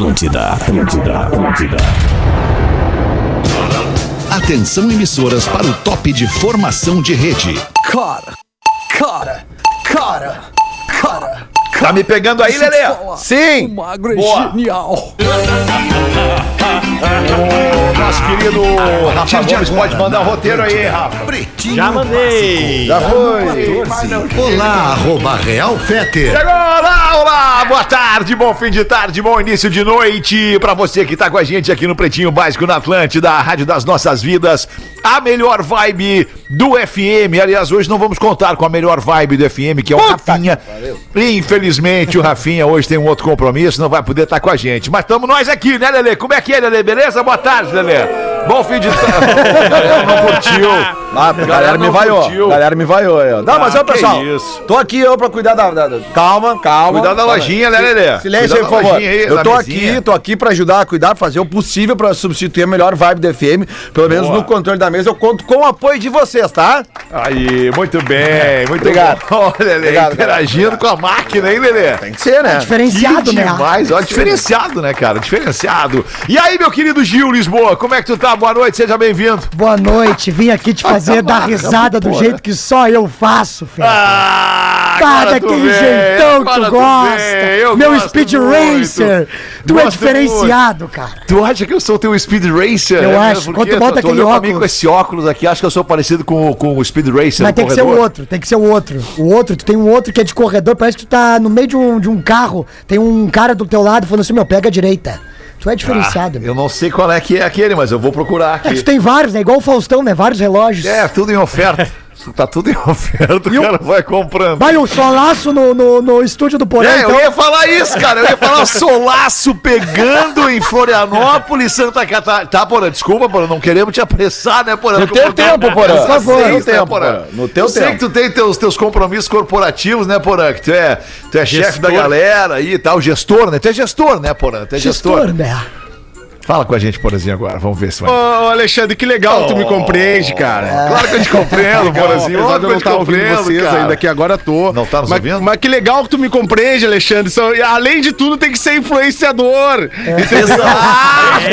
Atlântida, Atlântida, Atlântida. Atenção emissoras para o top de formação de rede. Cara, cara, cara, cara. Tá me pegando aí, Lelê? Sim. O magro é Boa. genial. Nosso querido Rafa Gomes pode mandar o roteiro aí, Rafa. Pretinho Já mandei. Já foi. Olá, arroba Real Feter. Chegou! Olá, olá! Boa tarde, bom fim de tarde, bom início de noite pra você que tá com a gente aqui no Pretinho Básico na Atlântida, a rádio das nossas vidas, a melhor vibe do FM. Aliás, hoje não vamos contar com a melhor vibe do FM, que é o Rafinha. Infelizmente, o Rafinha hoje tem um outro compromisso, não vai poder estar com a gente. Mas estamos nós aqui, né, Lelê? Como é que é, Lelê? Beleza? Boa tarde, Lelê. Bom fim de tarde. Não curtiu. Ah, a galera me não vaiou. curtiu. Galera me vaiou aí, ó. Não, mas Ah, ó, que pessoal. isso. Tô aqui eu pra cuidar da. da- da- Calma, calma. Cuidar da lojinha, né, Lelê? Silêncio aí, por favor. aí, eu tô mesinha. aqui, tô aqui pra ajudar, cuidar, fazer o possível pra substituir a melhor vibe do FM. Pelo menos Boa. no controle da mesa, eu conto com o apoio de vocês, tá? Aí, muito bem, muito Obrigado. bom. Olha, Lelê, Obrigado, interagindo com a máquina, hein, Lelê? Tem que ser, né? Diferenciado, que né? demais, olha, diferenciado, né, cara? Diferenciado. E aí, meu querido Gil Lisboa, como é que tu tá? Boa noite, seja bem-vindo. Boa noite, vim aqui te fazer dar risada do jeito que só eu faço, Fê. Ah, Tá daquele jeitão que tu gosta. Meu Speed muito. Racer. Tu é Gosto diferenciado, cara. Tu acha que eu sou teu Speed Racer? Eu É acho. Quando tu bota aquele óculos- com esse óculos aqui, acho que eu sou parecido com, com o Speed Racer Mas tem que ser o corredor. outro, tem que ser o outro. O outro, tu tem um outro que é de corredor, parece que tu tá no meio de um, de um carro, tem um cara do teu lado falando assim, meu, pega a direita. Tu é diferenciado. meu. Eu não sei qual é que é aquele, mas eu vou procurar É aqui. tu tem vários, né? Igual o Faustão, né? Vários relógios. É, tudo em oferta. tá tudo em oferta, o cara vai comprando. Vai um solaço no, no, no estúdio do Porã, É, então. eu ia falar isso, cara. Eu ia falar solaço pegando em Florianópolis, Santa Catarina. Tá, Porã, desculpa, Porã, não queremos te apressar, né, Porã? No teu tempo, Porã. Por favor, No teu né, tempo, Porã? No teu eu sei tempo. que tu tem teus, teus compromissos corporativos, né, Porã? Que tu é, tu é chefe da galera aí e tal, gestor, né? Tu é gestor, né, Porã? Tu é gestor. Gestor, né? Fala com a gente, Porãzinho, agora. Vamos ver se vai. Ô, Alexandre, que legal que tu me compreende, cara. Claro que eu te compreendo, eu não que eu te ouvindo vocês cara. ainda, que agora tô. Não tá nos mas, ouvindo? Mas que legal que tu me compreende, Alexandre. Só- além de tudo, tem que ser influenciador. Exato!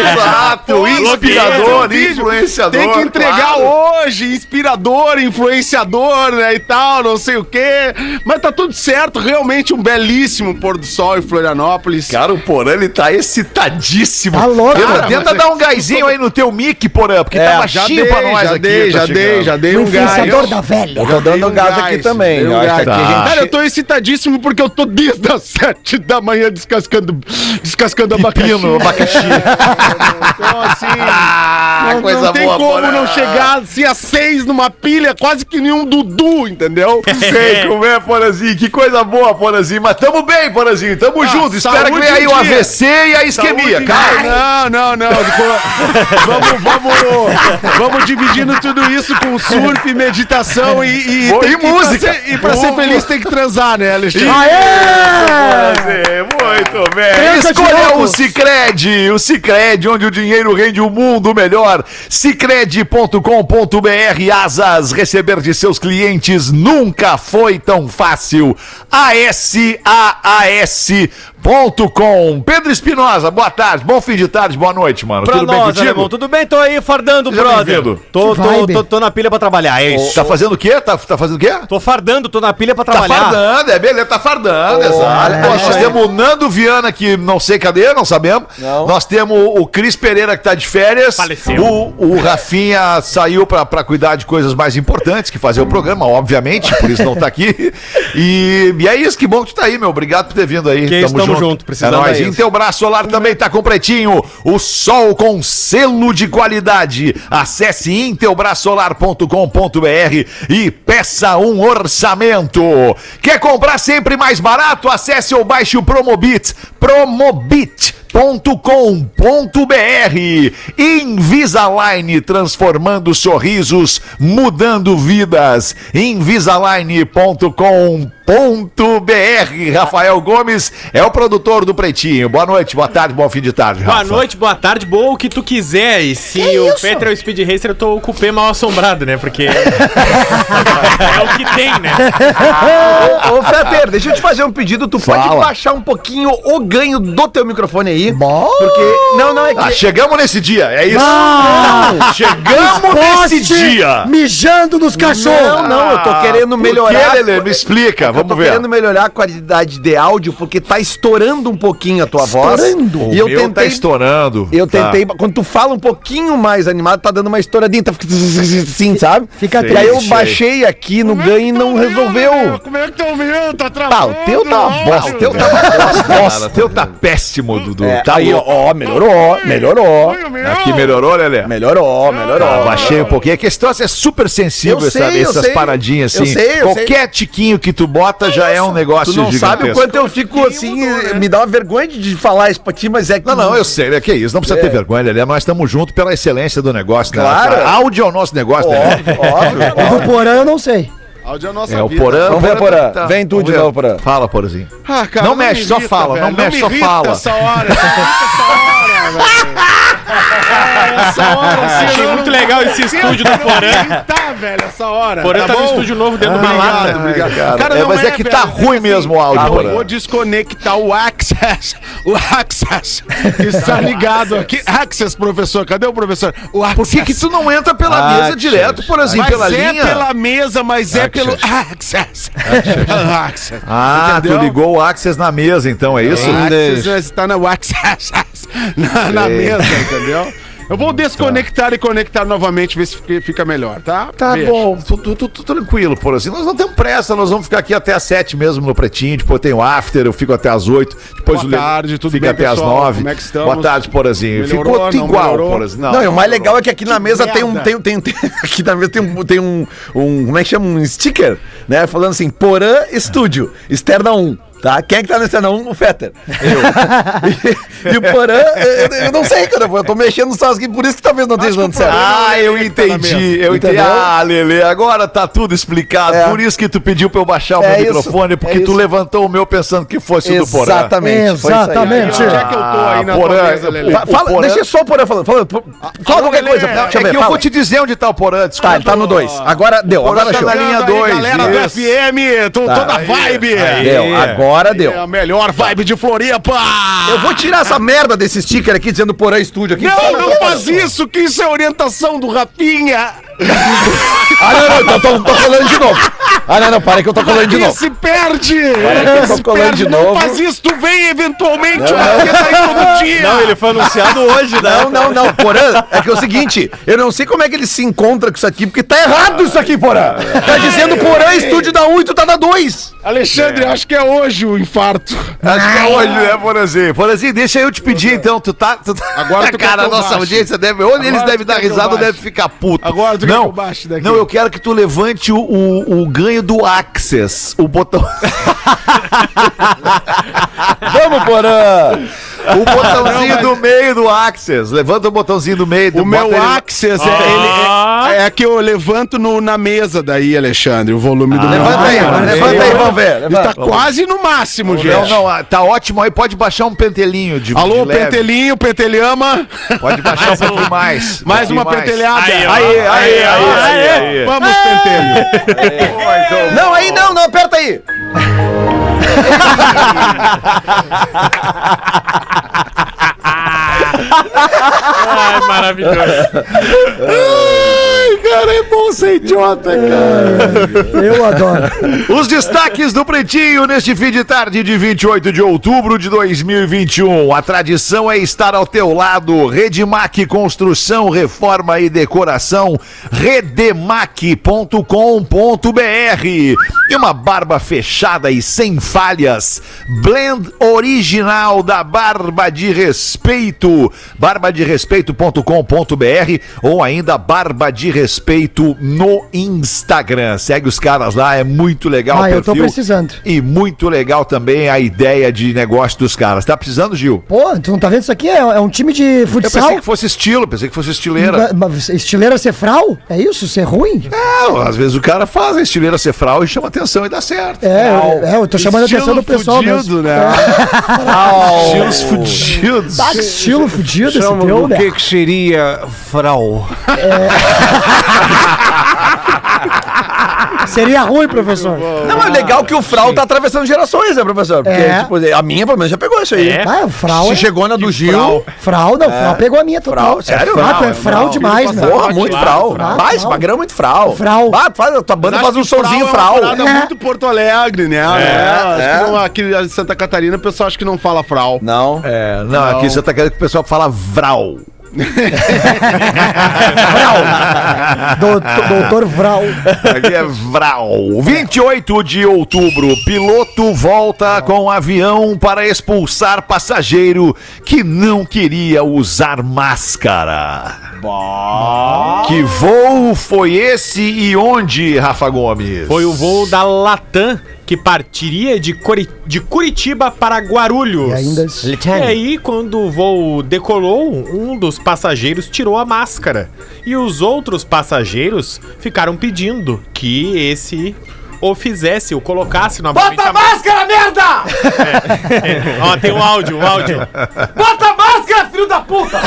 Exato! Inspirador, Vídeo. influenciador. Tem que entregar claro. hoje, inspirador, influenciador, né, e tal, não sei o quê. Mas tá tudo certo, realmente um belíssimo pôr do sol em Florianópolis. Cara, o Porã, ele tá excitadíssimo. Tá louco, Tenta- cara, Tenta dar é- um gásinho aí no teu mic, Porã, porque É, tá baixinho dei, pra nós já aqui. dei, tá já dei, já dei O um gás. influenciador da velha. Eu tô dando um gás aqui também. um gás. a gente- Cara, eu tô excitadíssimo porque eu tô desde as sete da manhã descascando, descascando abacaxi. Pepino, abacaxi. Então, assim, Ah, não, coisa não tem boa, como Porã. não chegar se a seis numa pilha, quase que nenhum Dudu, entendeu? Sei como é, Porazinho. Que coisa boa, Porazinho. Mas tamo bem, Porazinho. Tamo Ah, junto. Espera que venha aí o. AVC e a isquemia, cara. Não, não, não. vamos, vamos, vamos dividindo tudo isso com surf, meditação e, e, tem e música. pra ser- e pra ser Boa. feliz tem que transar, né, Alexandre? Porazinho, Muito bem. Escolha o. Cicred. O Cicred, onde o dinheiro rende um mundo melhor. Cicred.com.br. Asas. Receber de seus clientes nunca foi tão fácil. ASAAS.com. Pedro Espinosa, boa tarde. Bom fim de tarde, boa noite, mano. Pra Tudo bem nós, contigo? alemão, tudo bem? Tô aí fardando, Seja brother. Tô, tô, tô, tô na pilha pra trabalhar, é isso. Tá fazendo o quê? Tá, tá fazendo o quê? Tô fardando, tô na pilha pra Tá trabalhar. fardando, é beleza, tá fardando, exato. é, nós é. temos o Nando Viana, que não sei cadê, não sabemos. Não. Nós temos o Cris Pereira, que tá de férias. Faleceu. O, o Rafinha saiu pra, pra cuidar de coisas mais importantes, que fazer o programa, obviamente, por isso não tá aqui. E, e é isso, que bom que tu tá aí, meu. Obrigado por ter vindo aí. Que isso, tamo junto, precisando É nóis. solar também tá com pretinho. O sol com selo de qualidade. Acesse intelbrasolar.com.br e peça um orçamento. Quer comprar sempre mais barato? Acesse ou baixe o Promobit. Promobit Invisalign transformando sorrisos, mudando vidas. Invisalign.com.br. Rafael Gomes é o produtor do Pretinho. Boa noite, boa tarde, bom fim de tarde. Boa Rafa. noite, boa tarde, boa o que tu quiser. E se Que o isso? Peter é o Speed Racer, eu tô com o P mal assombrado, né? Porque é o que tem, né? Ô, ô Fetter, deixa eu te fazer um pedido. Tu pode Fala. baixar um pouquinho o ganho do teu microfone aí. Bom. Porque. Não, não, é que. Ah, chegamos nesse dia, é isso? Não! Chegamos nesse dia. Mijando nos cachorros! Não, não, eu tô querendo Por melhorar. quê, Lelê? Me explica, Eu vamos tô ver. querendo melhorar a qualidade de áudio porque tá estourando um pouquinho a tua Estourando? voz. O E eu tá tentei. estourando. Eu Tá. tentei, quando tu fala um pouquinho mais animado, tá dando uma estouradinha, tá sim, sabe? Fica E aí eu triste. baixei aqui no ganho e não resolveu. Como é que tá o meu? Tá Tá, travando. o teu tá uma bosta, o teu tá uma Cara, teu tá péssimo, Dudu. É, tá aí, ó, ó, melhorou, melhorou. Aqui melhorou, Lelê? Melhorou, melhorou. Ah, baixei um pouquinho. É que esse troço é super sensível, Eu essa- sei, eu essas sei. paradinhas Eu assim. sei, eu Qualquer tiquinho que tu bota já é um negócio Tu não sabe o gigantesco. quanto eu fico assim, me dá uma vergonha de falar isso pra ti, mas é que. Não, não, eu sei, né? Que isso, não precisa É. ter vergonha, Lelê. Nós estamos juntos pela excelência do negócio, né? Claro. Áudio é o nosso negócio, né? Óbvio, óbvio. O do Porã eu não sei. Áudio é a nossa É o vida. Porã. Vamos ver, Porã. tá- Vem tu vamos de ver. novo, Porã. Fala, Porãzinho. Ah, cara, Não mexe, me só fala, não velho. mexe, me só irrita fala. Essa hora, essa hora, velho. Essa hora, assim, Achei muito legal esse estúdio do Porã. Tá, velho, essa hora. Porã tá no bom? estúdio novo dentro do Obrigado, balada. obrigado. cara. É, mas é que tá ruim mesmo o áudio, Eu Porã. vou desconectar o Access. O Access. Está ligado aqui. Access, professor. Cadê o professor? O Access. Por que, que tu não entra pela Ah, mesa direto, Porãzinho, Mas pela é linha? pela mesa, mas é pelo Access. Access. Access. Ah, Entendeu? tu ligou o Access na mesa, então, é isso? O Access está na Access. Na, na mesa, entendeu? Eu vou desconectar e conectar novamente, ver se fica- melhor, tá? Tá Beijo. bom, tu, tu, tu- tu tranquilo, por assim. Nós não temos pressa, nós vamos ficar aqui até às sete mesmo no pretinho. Depois tem o after, eu fico até às oito. Depois Boa o tarde, tudo fica bem, até pessoal? nove. Como é que estamos? Boa tarde, Porazinho. Melhorou, Ficou tudo não igual, melhorou? Porazinho. Não, e o mais legal é que aqui na mesa tem um, tem, um- tem, tem, aqui na mesa tem um, tem um, um, como é que chama? Um sticker, né? Falando assim, Porã Estúdio, externa 1. Tá? Quem é que tá no 1? O Fetter. Eu. e, o Porã, eu, eu não sei, cara. Eu tô mexendo só aqui, por isso que talvez não esteja dando certo. Ah, eu Tá na entendi, eu entendi. Ah, Lele, agora tá tudo explicado. É. Por isso que tu pediu pra eu baixar o É meu isso, microfone, porque é tu levantou o meu pensando que fosse o do Porã. Exatamente. Exatamente. Onde é que eu tô aí na Ah, Porã, mesa, Lelê? Fala, Porã- deixa só o Porã falando. Fala, fala qualquer Lelê, coisa. Deixa eu É ver. que eu fala. vou te dizer onde tá o Porã, desculpa. Tá, ele tá no 2. Agora deu, agora tá na linha Aí, dois, Galera do. FM, tô Tá. toda vibe. Deu, agora deu. É a melhor vibe de Floripa. Eu vou tirar essa merda desse sticker aqui dizendo Porã Estúdio aqui. Não, não faz isso, que isso é orientação do Rafinha. Ah, não, não, então tô, tô colando de novo. Ah, não, não, para que eu tô colando de novo. se perde. eu tô Se colando perde, de Não novo. faz isso, tu vem eventualmente. O Rafinha tá aí todo dia. Não, ele foi anunciado hoje, né? Não, não, não, Porã, é que é o seguinte, eu não sei como é que ele se encontra com isso aqui, porque tá errado isso aqui, Porã. Tá dizendo Porã Estúdio da 1 e tu tá da 2. Alexandre, acho que é hoje o infarto. Acho que é hoje, né, Porazinho? Porazinho, deixa eu te pedir, então. Tu tá. Tu tá... Agora tu cara, a que eu nossa audiência deve. Ou eles devem dar que eu risada ou devem ficar puto. Agora tu quer não, que eu baixe daqui. Não, eu quero que tu levante o, o, o ganho do Access, o botão. Vamos, Porã. O botãozinho do meio do Access. Levanta o botãozinho do meio. O meu Access é, ele- é, é que eu levanto no- na mesa daí, Alexandre, o volume do meu. Levanta aí, Ah, levanta aí, vamos ver. Ele tá levanta. quase no máximo, Não, gente. não, ah, tá ótimo aí. Pode baixar um pentelinho de Alô, de pentelinho, pentelhama. Pode baixar um pouquinho mais. Mais uma mais. pentelhada. Aí. Aí, aí, aí, aí. Vamos, pentelho. Não, aí não, não, aperta aí. Ai, maravilhoso. Cara, é bom ser idiota, cara. Eu adoro. Os destaques do Pretinho neste fim de tarde de 28 de outubro de 2021. A tradição é estar ao teu lado. Redemac Construção, Reforma e Decoração. Redemac.com.br. E uma barba fechada e sem falhas. Blend original da Barba de Respeito. barbaderespeito.com.br ou ainda barbaderespeito respeito no Instagram. Segue os caras lá, é muito legal Ah, eu tô precisando. E muito legal também a ideia de negócio dos caras. Tá precisando, Gil? Pô, tu não tá vendo isso aqui? É, é um time de Eu futsal. pensei que fosse estilo, pensei que fosse estileira. Ma- ma- Estileira ser fral? É isso? Ser ruim? Não, às vezes o cara faz a estileira cefral e chama atenção e dá certo. É, eu- é, eu tô chamando a atenção do pessoal fudido, mesmo. né? Estilos fudidos. Tá, que estilo fudido esse Chama teu, o né? que que seria frau? Seria ruim, professor. Não, mas é legal que o Frau tá atravessando gerações, né, professor? Porque, É. tipo, a minha, pelo menos, já pegou isso aí. É. Ah, o fral Se é... chegou na do Gil. Frau, não, frau pegou a minha total. Frau, sério? Ah, tu é Não, frau não. demais, né? Porra, muito Frau. frau. Vai, esse magrão é muito Frau. Frau. Ah, tu faz, a tua banda Mas faz acho um que somzinho é Frau. uma parada É. muito Porto Alegre, né? É, acho que não, aqui em Santa Catarina o pessoal acha que não fala frau. Não. É, não, aqui você tá querendo que o pessoal fala vral. Doutor, doutor Vral. Aqui é Vral. 28 de outubro, piloto volta com avião para expulsar passageiro que não queria usar máscara. Que voo foi esse e onde, Rafa Gomes? Foi o voo da Latam que partiria de, Curi- de Curitiba para Guarulhos. E ainda... E aí, quando o voo decolou, um dos passageiros tirou a máscara. E os outros passageiros ficaram pedindo que esse o fizesse, o colocasse novamente. Bota a máscara, merda! É, Ó, tem um áudio, um áudio. Bota a máscara, filho da puta!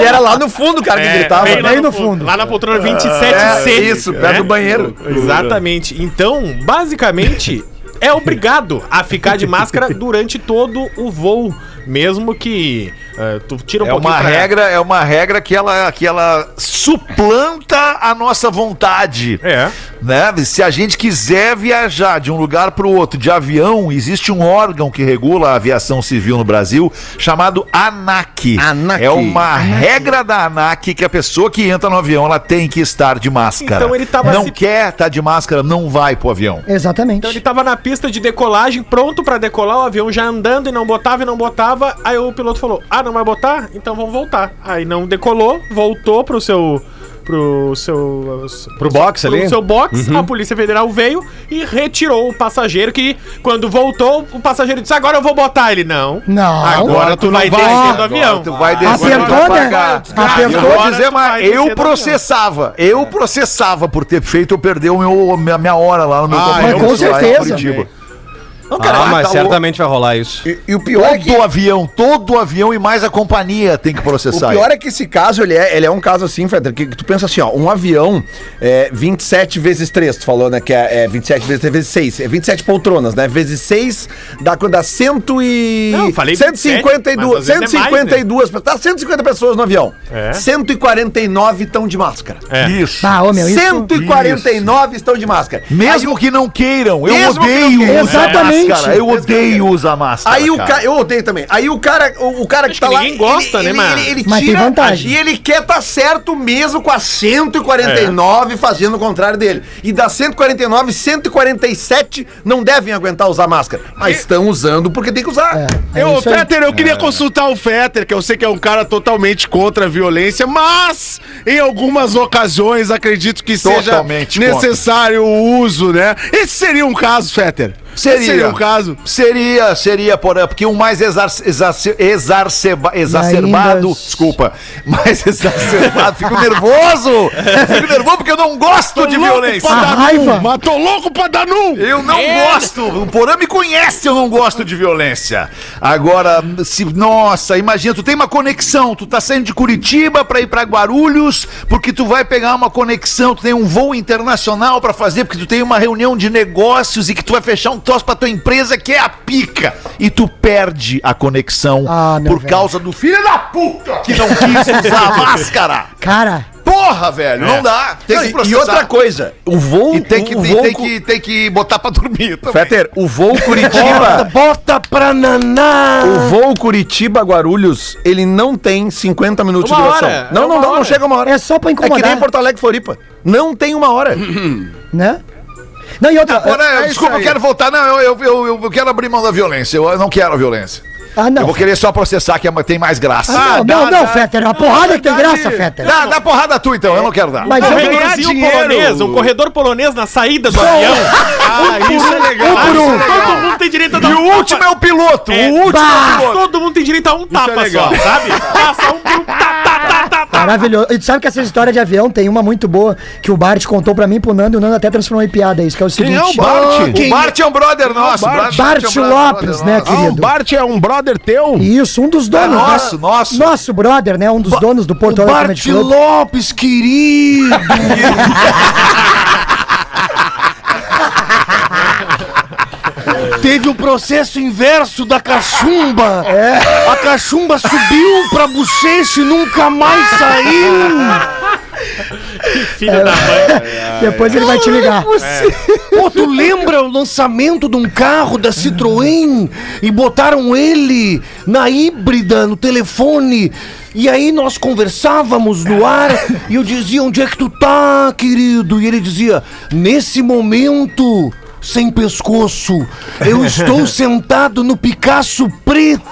E era lá no fundo o cara que É, gritava. bem lá bem no fundo. Lá na poltrona 27C. É, isso, perto do banheiro. Exatamente. Então, basicamente, é obrigado a ficar de máscara durante todo o voo. Mesmo que eh, tu tira um É uma regra, é uma regra que ela, que ela suplanta a nossa vontade. É. Né? Se a gente quiser viajar de um lugar para o outro de avião, existe um órgão que regula a aviação civil no Brasil chamado ANAC. ANAC. É uma regra da ANAC que a pessoa que entra no avião ela tem que estar de máscara. Então ele tava não se- quer estar de máscara, não vai pro avião. Exatamente. Então ele tava na pista de decolagem, pronto pra decolar, o avião já andando e não botava e não botava. Aí o piloto falou: Ah, não vai botar? Então vamos voltar. Aí não decolou, voltou pro seu. Pro seu. Pro box pro ali? seu box, a Polícia Federal veio e retirou o passageiro. Que quando voltou, o passageiro disse: Agora eu vou botar. Ele não. Não. Agora tu vai descer do avião. Tu vai descer, né? pagar. Apertou. Eu vou Agora dizer, mas eu do processava. Eu processava por ter feito eu perder o meu, minha, minha hora lá no meu Ah, mas com certeza. Não, Ah, mas tá certamente vai rolar isso. E, e o pior é que... Todo avião, todo avião e mais a companhia tem que O processar. pior é que esse caso, ele é, ele é um caso assim, Feder, que tu pensa assim, ó, um avião é 27 vezes 3, tu falou, né, que é, é 27 vezes 3 vezes 6, é 27 poltronas, né, vezes 6 dá, dá 100 e... Não, falei 27, 152, mas às vezes é mais, 152, tá 150 pessoas no avião, É. 149 estão de máscara. É. Isso. Ah, ô, meu, isso... 149 estão de máscara. Mesmo que não queiram, eu Mesmo que não odeio queiram. usar Exatamente. máscara. Eu odeio usar máscara. Aí o cara, eu odeio também. Aí o cara, o, o cara que Acho tá que lá. ninguém gosta, ele, né, mano? ele, ele Mas tem tira vantagem. E ele quer tá certo mesmo com a 149 fazendo o contrário dele. E das 149, 147 não devem aguentar usar máscara. Mas estão usando porque tem que usar. É, é eu. Fetter, eu queria consultar o Fetter, que eu sei que é um cara totalmente contra a violência, mas em algumas ocasiões acredito que seja necessário o uso, né? Esse seria um caso, Fetter. Seria. Seria um caso. Seria, seria, porém, porque o mais exar, exarce- exarceba- exacerbado, ainda- desculpa, mais exacerbado, fico nervoso, fico nervoso porque eu não gosto de violência. A raiva. Mas tô louco pra dar num! Eu não gosto. O Porã me conhece, eu não gosto de violência. Agora, se nossa, imagina, tu tem uma conexão, tu tá saindo de Curitiba pra ir pra Guarulhos, porque tu vai pegar uma conexão, tu tem um voo internacional pra fazer, porque tu tem uma reunião de negócios e que tu vai fechar um troço pra tua empresa que é a pica. E tu perde a conexão Ah, por velho. causa do filho da puta que não quis usar a máscara. Cara, Porra, velho, não dá. Tem Não, que e- processar. e outra coisa, o voo. E tem que, o tem, voo tem que, tem que botar pra dormir também. Fetter, o voo Curitiba. Bota pra naná! O voo Curitiba-Guarulhos, ele não tem 50 minutos Uma de duração. hora, Não, é não, não, não chega uma hora. é só pra É que nem incomodar, Porto Alegre Floripa. Não tem uma hora. né? Não, e outra... Porã, é isso desculpa, eu quero voltar. Não, eu, eu, eu, eu quero abrir mão da violência. Eu não quero a violência. Ah, não. Eu vou querer só processar que é- tem mais graça. Ah, não, dá, não, não, dá. Fetter. A porrada que tem graça, Fetter. Dá, dá porrada tu então, eu não quero dar. Mas Um eu corredorzinho dinheiro. polonês, um corredor polonês na saída do avião. Ah, isso é legal. Ah, por um. Todo mundo tem direito a dar E um o último é o piloto, É, o último é o piloto. Todo mundo tem direito a um tapa só, sabe? Passa um por um, tá, tá, tá, tá, tá. Maravilhoso. E tu sabe que essa história de avião tem uma muito boa que o Bart contou pra mim e pro Nando, e o Nando até transformou em piada isso, que é o seguinte. é o Bart? O Bart é um brother nosso. Bart. Bart é um Lopes, brother né, nosso. Ah, o querido? Bart é um brother teu? Isso, um dos donos. É nosso, né? nosso. Nosso brother, né? Um dos donos do Porto Alegre Bart. Lopes, querido! Teve o processo inverso da cachumba. A cachumba subiu pra bochecha e nunca mais saiu. Filha da mãe. Depois ele vai te ligar. Pô, tu lembra o lançamento de um carro da Citroën e botaram ele na híbrida, no telefone? E aí nós conversávamos no ar e eu dizia, onde é que tu tá, querido? E ele dizia, nesse momento, sem pescoço, eu estou sentado no Picasso preto.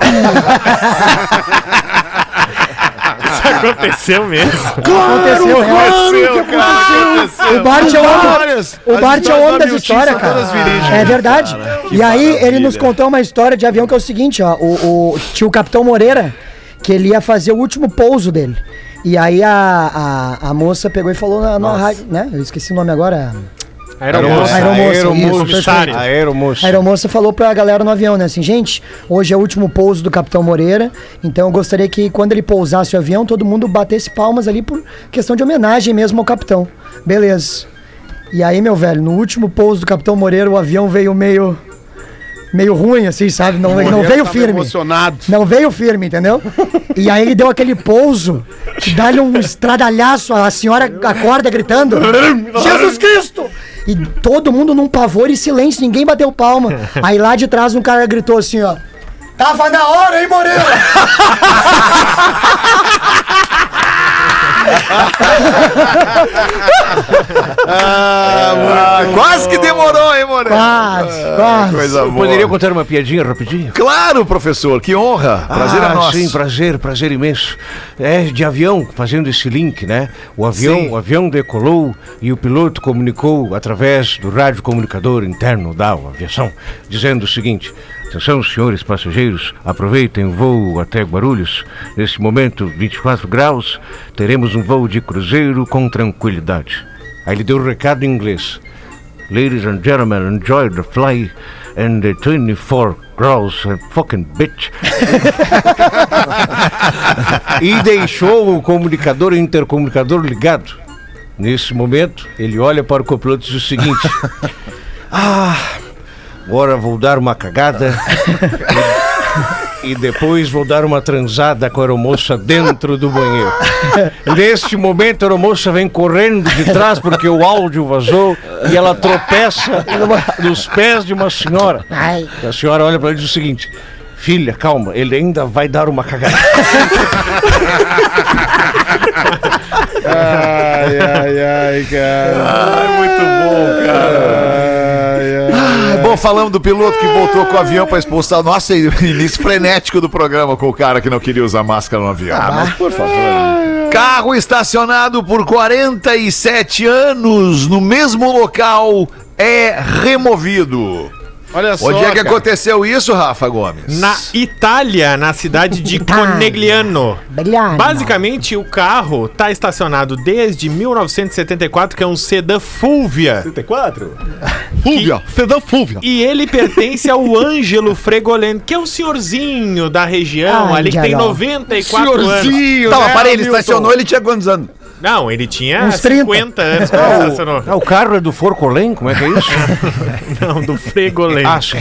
Isso aconteceu mesmo. Aconteceu, claro que aconteceu. O Bart é o homem. O Bart é o homem das histórias, cara. É verdade. e aí ele nos contou uma história de avião que é o seguinte, ó. O, o tinha o Capitão Moreira, que ele ia fazer o último pouso dele. E aí a, a, a moça pegou e falou na, na rádio, né? Eu esqueci o nome agora. Aeromoça. Aeromoça, falou pra galera no avião, né? Assim, gente, hoje é o último pouso do Capitão Moreira, então eu gostaria que quando ele pousasse o avião, todo mundo batesse palmas ali por questão de homenagem mesmo ao capitão. Beleza. E aí, meu velho, no último pouso do Capitão Moreira, o avião veio meio. Meio ruim, assim, sabe? Não, não veio firme. emocionado. Não veio firme, entendeu? E aí ele deu aquele pouso, dá-lhe um estradalhaço, a senhora acorda gritando: Jesus Cristo! E todo mundo num pavor e silêncio, ninguém bateu palma. Aí lá de trás um cara gritou assim, ó. Tava na hora, hein, Moreira? Ah, quase que demorou, hein, Moreira? Quase, quase. Coisa boa. Poderia contar uma piadinha rapidinho? Claro, professor, que honra. Prazer ah, é nosso. Sim, prazer, prazer imenso. É de avião, fazendo esse link, né? O avião, Sim. o avião decolou e o piloto comunicou através do rádio comunicador interno da aviação, dizendo o seguinte: Atenção, senhores passageiros, aproveitem o voo até Guarulhos. Nesse momento, 24 graus, teremos um voo de cruzeiro com tranquilidade. Aí ele deu o recado em inglês. Ladies and gentlemen, enjoy the flight and the 24 graus fucking bitch. e deixou o comunicador e intercomunicador ligado. Nesse momento, ele olha para o copiloto e diz o seguinte: Ah, agora vou dar uma cagada e, e depois vou dar uma transada com a aeromoça dentro do banheiro. Neste momento, a aeromoça vem correndo de trás porque o áudio vazou e ela tropeça nos pés de uma senhora. Ai. A senhora olha para ele e diz o seguinte: Filha, calma, ele ainda vai dar uma cagada. Ai, ai, ai, cara. Ai, muito bom, cara. Bom, falando do piloto que voltou com o avião para expulsar. Nossa, início frenético do programa com o cara que não queria usar máscara no avião. Ah, mas por favor. Carro estacionado por 47 anos no mesmo local é removido. Olha só. Onde é que cara. aconteceu isso, Rafa Gomes? Na Itália, na cidade de. Conegliano. Brilhante. Basicamente, o carro tá estacionado desde 1974, que é um sedã Fulvia. 74? Fúvia, sedã Fúvia. E ele pertence ao Ângelo Fregolento, que é um senhorzinho da região, Ai, ali que tem Angelão. 94 anos. Senhorzinho, Tá, né, mas parei, ele Milton? estacionou, ele tinha quantos anos? Não, ele tinha Uns 30. 50 anos quando ele estacionou. Ah, o carro é do Forcolém? Como é que é isso? Não, do Fregolento. ah, sim.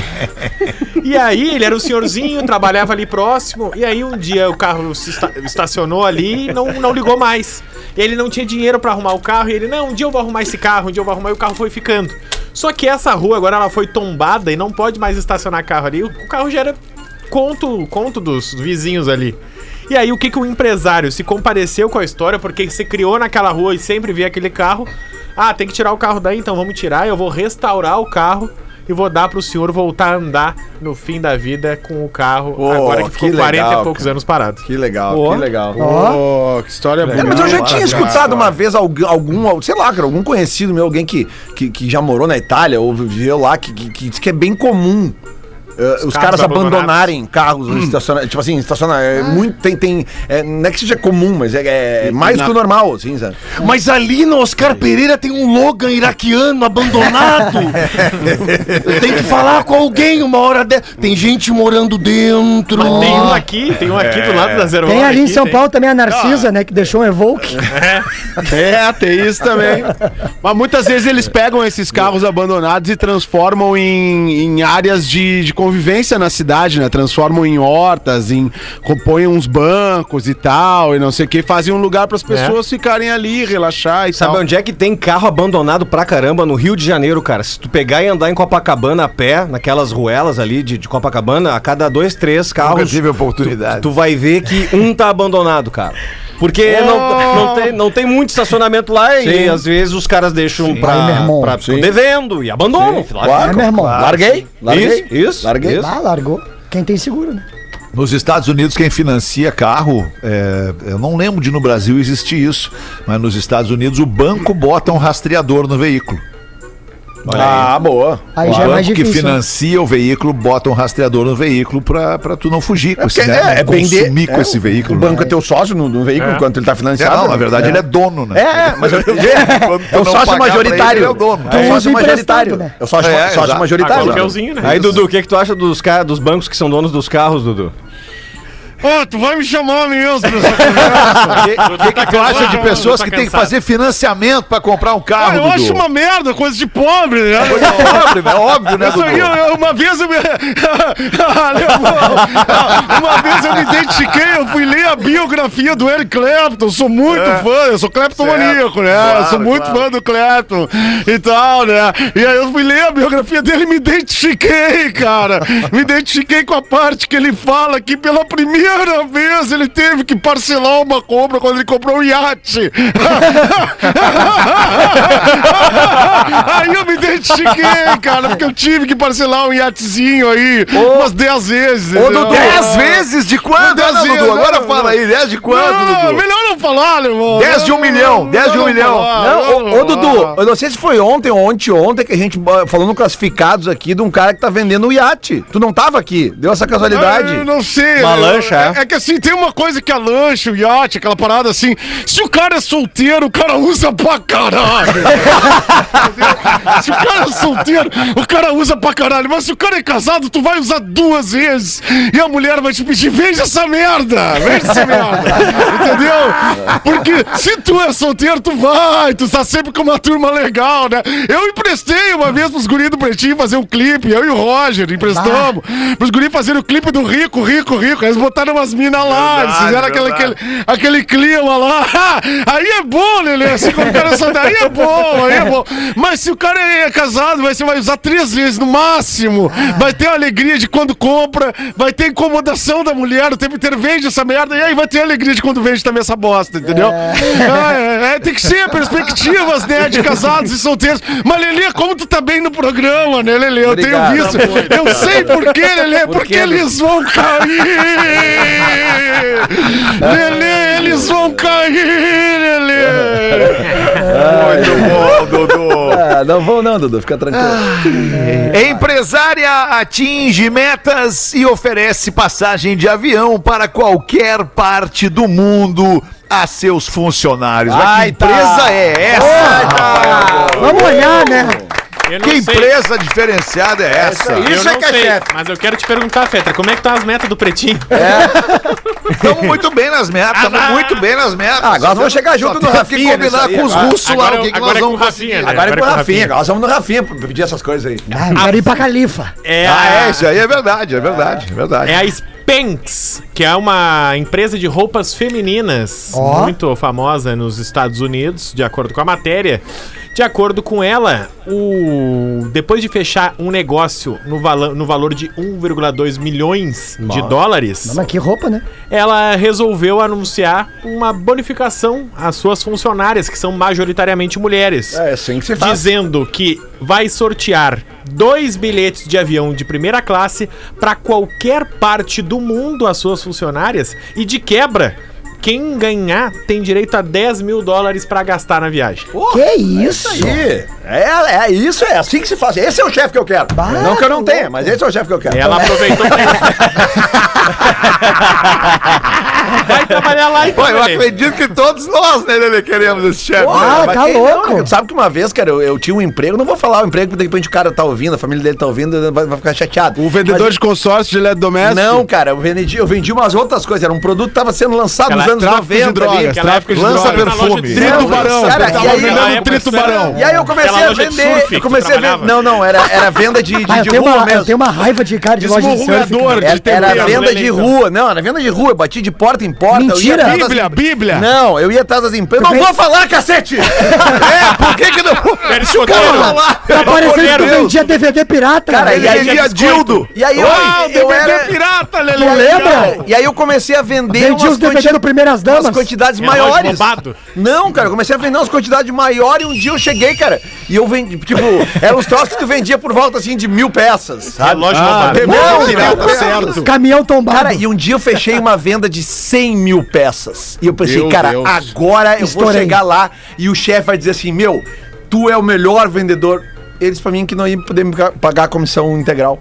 E aí, ele era um senhorzinho, trabalhava ali próximo. E aí, um dia o carro se esta- estacionou ali e não, não ligou mais. E ele não tinha dinheiro pra arrumar o carro. E ele, não, um dia eu vou arrumar esse carro, um dia eu vou arrumar. E o carro foi ficando. Só que essa rua agora ela foi tombada e não pode mais estacionar carro ali. O carro já era conto, conto dos vizinhos ali. E aí, o que, que o empresário se compareceu com a história, porque se criou naquela rua e sempre via aquele carro. Ah, tem que tirar o carro daí, então vamos tirar. Eu vou restaurar o carro e vou dar pro senhor voltar a andar no fim da vida com o carro, Pô, agora que ficou que 40 legal, e poucos cara. anos parado. Que legal, Ó. que legal. Pô, que história É, bonita. mas eu já tinha escutado uma vez algum, sei lá, cara, algum conhecido meu, alguém que, que, que já morou na Itália ou viveu lá, que, que, que diz que é bem comum. Eh, os carros caras abandonarem carros no estacionamento. Tipo assim, estacionar. É muito. Tem. tem é, não é que seja comum, mas é, é mais do que o normal, assim, sabe? Mas ali no Oscar Pereira tem um Logan iraquiano abandonado. Tenho que falar com alguém uma hora dessa. Tem gente morando dentro. Mas tem um aqui, tem um aqui do lado da Zero Tem ali em aqui, São tem. Paulo também a Narcisa, né? Que deixou um Evoque. É, tem isso também. Mas muitas vezes eles pegam esses carros abandonados e transformam em, em áreas de, de convivência na cidade, né? Transformam em hortas, em compõem uns bancos e tal, e não sei o que, fazem um lugar para as pessoas ficarem ali, relaxar e Sabe tal. onde é que tem carro abandonado pra caramba? No Rio de Janeiro, cara. Se tu pegar e andar em Copacabana a pé, naquelas ruelas ali de, de Copacabana, a cada dois, três carros, tive oportunidade. tu vai ver que um tá abandonado, cara. Porque não, não, tem, não tem muito estacionamento lá e às vezes os caras deixam pra, Aí, irmão. pra devendo e abandonam. Lá Claro, É, meu irmão. Larguei. Larguei. Isso, isso, Larguei. Isso. Ah, largou. Quem tem seguro, né? Nos Estados Unidos, quem financia carro, é, eu não lembro de no Brasil existir isso, mas nos Estados Unidos o banco bota um rastreador no veículo. Ah, boa. Aí o já é mais banco que difícil. né? financia o veículo bota um rastreador no veículo pra, pra tu não fugir com esse, porque né? é, é bem de- consumir com é, esse O veículo. banco é teu sócio no, no veículo enquanto ele tá É, financiado. não, na verdade ele é dono, né? É, é, mas eu, é o não sócio majoritário. ele, ele é o dono. É o Tu sócio usa majoritário. né? É o sócio, É, sócio majoritário. Né? Aí, Dudu, o que, que tu acha dos, ca- dos bancos que são donos dos carros, Dudu? Ô, tu vai me chamar mesmo pra essa O que, que, que tu acha de pessoas que tem que fazer financiamento pra comprar um carro, Ah, eu Dudu? acho uma merda, coisa de pobre, né? Óbvio, né? Óbvio, né, Isso aí, Dudu? eu- eu- uma vez eu me. Alemão, uma vez eu me identifiquei, eu fui ler a biografia do Eric Clapton. Eu sou muito fã, eu sou cleptomaníaco, né? eu Claro, sou muito claro. fã do Clapton e tal, né? E aí eu fui ler a biografia dele e me identifiquei, cara. Me identifiquei com a parte que ele fala que pela primeira vez ele teve que parcelar uma compra quando ele comprou um iate. Aí eu me identifiquei, cara, porque eu tive que parcelar um iatezinho aí umas 10 vezes. Ô? Dudu, 10 vezes de quanto? Dez Não, vezes, Dudu, agora não, fala não. aí, 10 de quanto, Não, Dudu? melhor não falar, irmão. 10 de um milhão, 10 de um milhão. Ô, Dudu, eu não sei se foi ontem ou ontem, ontem que a gente ah, falou no classificados aqui de um cara que tá vendendo um iate. Tu não tava aqui, deu essa casualidade. Eu não sei. Uma lancha, é? é que assim, tem uma coisa que a lancha, o iate, aquela parada assim. Se o cara é solteiro, o cara usa pra caralho. Entendeu? se o cara é solteiro, o cara usa pra caralho. Mas se o cara é casado, tu vai usar duas vezes. E a mulher vai te pedir: veja essa merda, veja essa merda. Entendeu? Porque se tu é solteiro, tu vai, tu tá sempre com uma turma legal, né? Eu emprestei uma vez pros guris do Pretinho fazer um clipe, eu e o Roger emprestamos. Pros guris fazerem o clipe do Rico, Rico, Rico. Aí eles botaram umas minas lá, eles fizeram aquele, aquele, aquele clima lá. Aí é bom, Lelê, assim, o cara é solteiro, aí é bom, aí é bom. Mas se o cara é casado, você vai usar três vezes no máximo. Vai ter a alegria de quando compra, vai ter incomodação da mulher o tempo inteiro, vende essa merda, e aí vai ter a alegria de quando vende também essa bosta, entendeu? Ah, é, é, tem que ser perspectivas, né, de casados e solteiros. Mas, Lelê, como tu tá bem no programa, né, Lelê? Eu Obrigado. tenho visto. Eu sei por quê, Lelê, porque eles vão cair! Lelê, eles vão cair, Lelê! Muito bom, Dudu. Ah, não vou não, Dudu, fica tranquilo. Empresária atinge metas e oferece passagem de avião para qualquer parte do mundo a seus funcionários. Ai, que tá. empresa é essa? Vamos olhar, né? Eu não Que sei. empresa diferenciada é essa? Eu Isso é não que é chefe. Mas eu quero te perguntar, Fetra, como é que tá as metas do Pretinho? Estamos muito bem nas metas, estamos muito bem nas metas. Ah, agora vamos chegar junto no Só tem Rafinha que combinar aí, com os russos lá, Agora o que, eu- que agora nós é vamos Rafinha, né? Agora é Agora pro é com o Rafinha, Rafinha. agora nós vamos no Rafinha pra pedir essas coisas aí. Ah, eu quero ir pra Califa. É Ah, é, isso aí é verdade, é verdade, é verdade. é a Spanx, que é uma empresa de roupas femininas Ó. muito famosa nos Estados Unidos, de acordo com a matéria. De acordo com ela, o depois de fechar um negócio no, vala- no valor de 1,2 milhões de dólares, Mas que roupa, né? ela resolveu anunciar uma bonificação às suas funcionárias, que são majoritariamente mulheres. É assim que se faz. Dizendo que vai sortear dois bilhetes de avião de primeira classe para qualquer parte do mundo às suas funcionárias e de quebra. Quem ganhar tem direito a 10 mil dólares para gastar na viagem. Que isso? Aí, é, é isso, é assim que se faz. Esse é o chefe que eu quero. não que eu não tenha, mas esse é o chefe que eu quero. Ela aproveitou pra Vai trabalhar lá então. Pô, eu acredito que todos nós, né, Lelê, queremos esse chefe. Ah, Mas tá quem- louco. não, sabe que uma vez, cara, eu, eu tinha um emprego, não vou falar o emprego, porque de repente o cara tá ouvindo, a família dele tá ouvindo, vai, vai ficar chateado. O vendedor Mas- de consórcio de eletrodoméstico? Não, cara, eu vendi, eu vendi umas outras coisas. Era um produto que tava sendo lançado Aquela nos anos tráfico de 90 drogas, ali. Tráfico de lança drogas, perfume. de Trito. Barão. Cara, Tava e aí- vendendo Trito Barão. E aí eu comecei a de vender. eu comecei a vender. Não, não, era, era venda de, de, Ah, eu, de tenho rua uma, mesmo. eu tenho uma raiva de cara de loja de surf. De Era, era venda de Lelê, então. rua, não, era venda de rua, eu bati de porta em porta. eu ia Mentira. Bíblia, Bíblia. Não, eu ia atrás das empresas. Não vou falar, cacete! é, por que que não. Era Se o cara escoteiro. falar. Tá parecendo que tu vendia DVD pirata. Cara, né? e aí, Vendia dildo. E aí eu, Ah, DVD era. pirata, Lelê. Tu lembra? E aí eu comecei a vender Vendia os DVD do Primeiras Damas. umas quantidades Relógio maiores. roubado. Não, cara, eu comecei a vender umas quantidades maiores e um dia eu cheguei, cara, e eu vendi, tipo, eram uns troços que tu vendia por volta, assim, de mil peças, sabe? Relógio Ah, Não, não, certo. Caminhão tombado. Cara, e um dia eu fechei uma venda de 100 mil peças. E eu pensei, Meu cara, Deus. agora eu vou chegar lá e o chefe vai dizer assim, meu, tu é o melhor vendedor. Eles pra mim que não iam poder me pagar a comissão integral.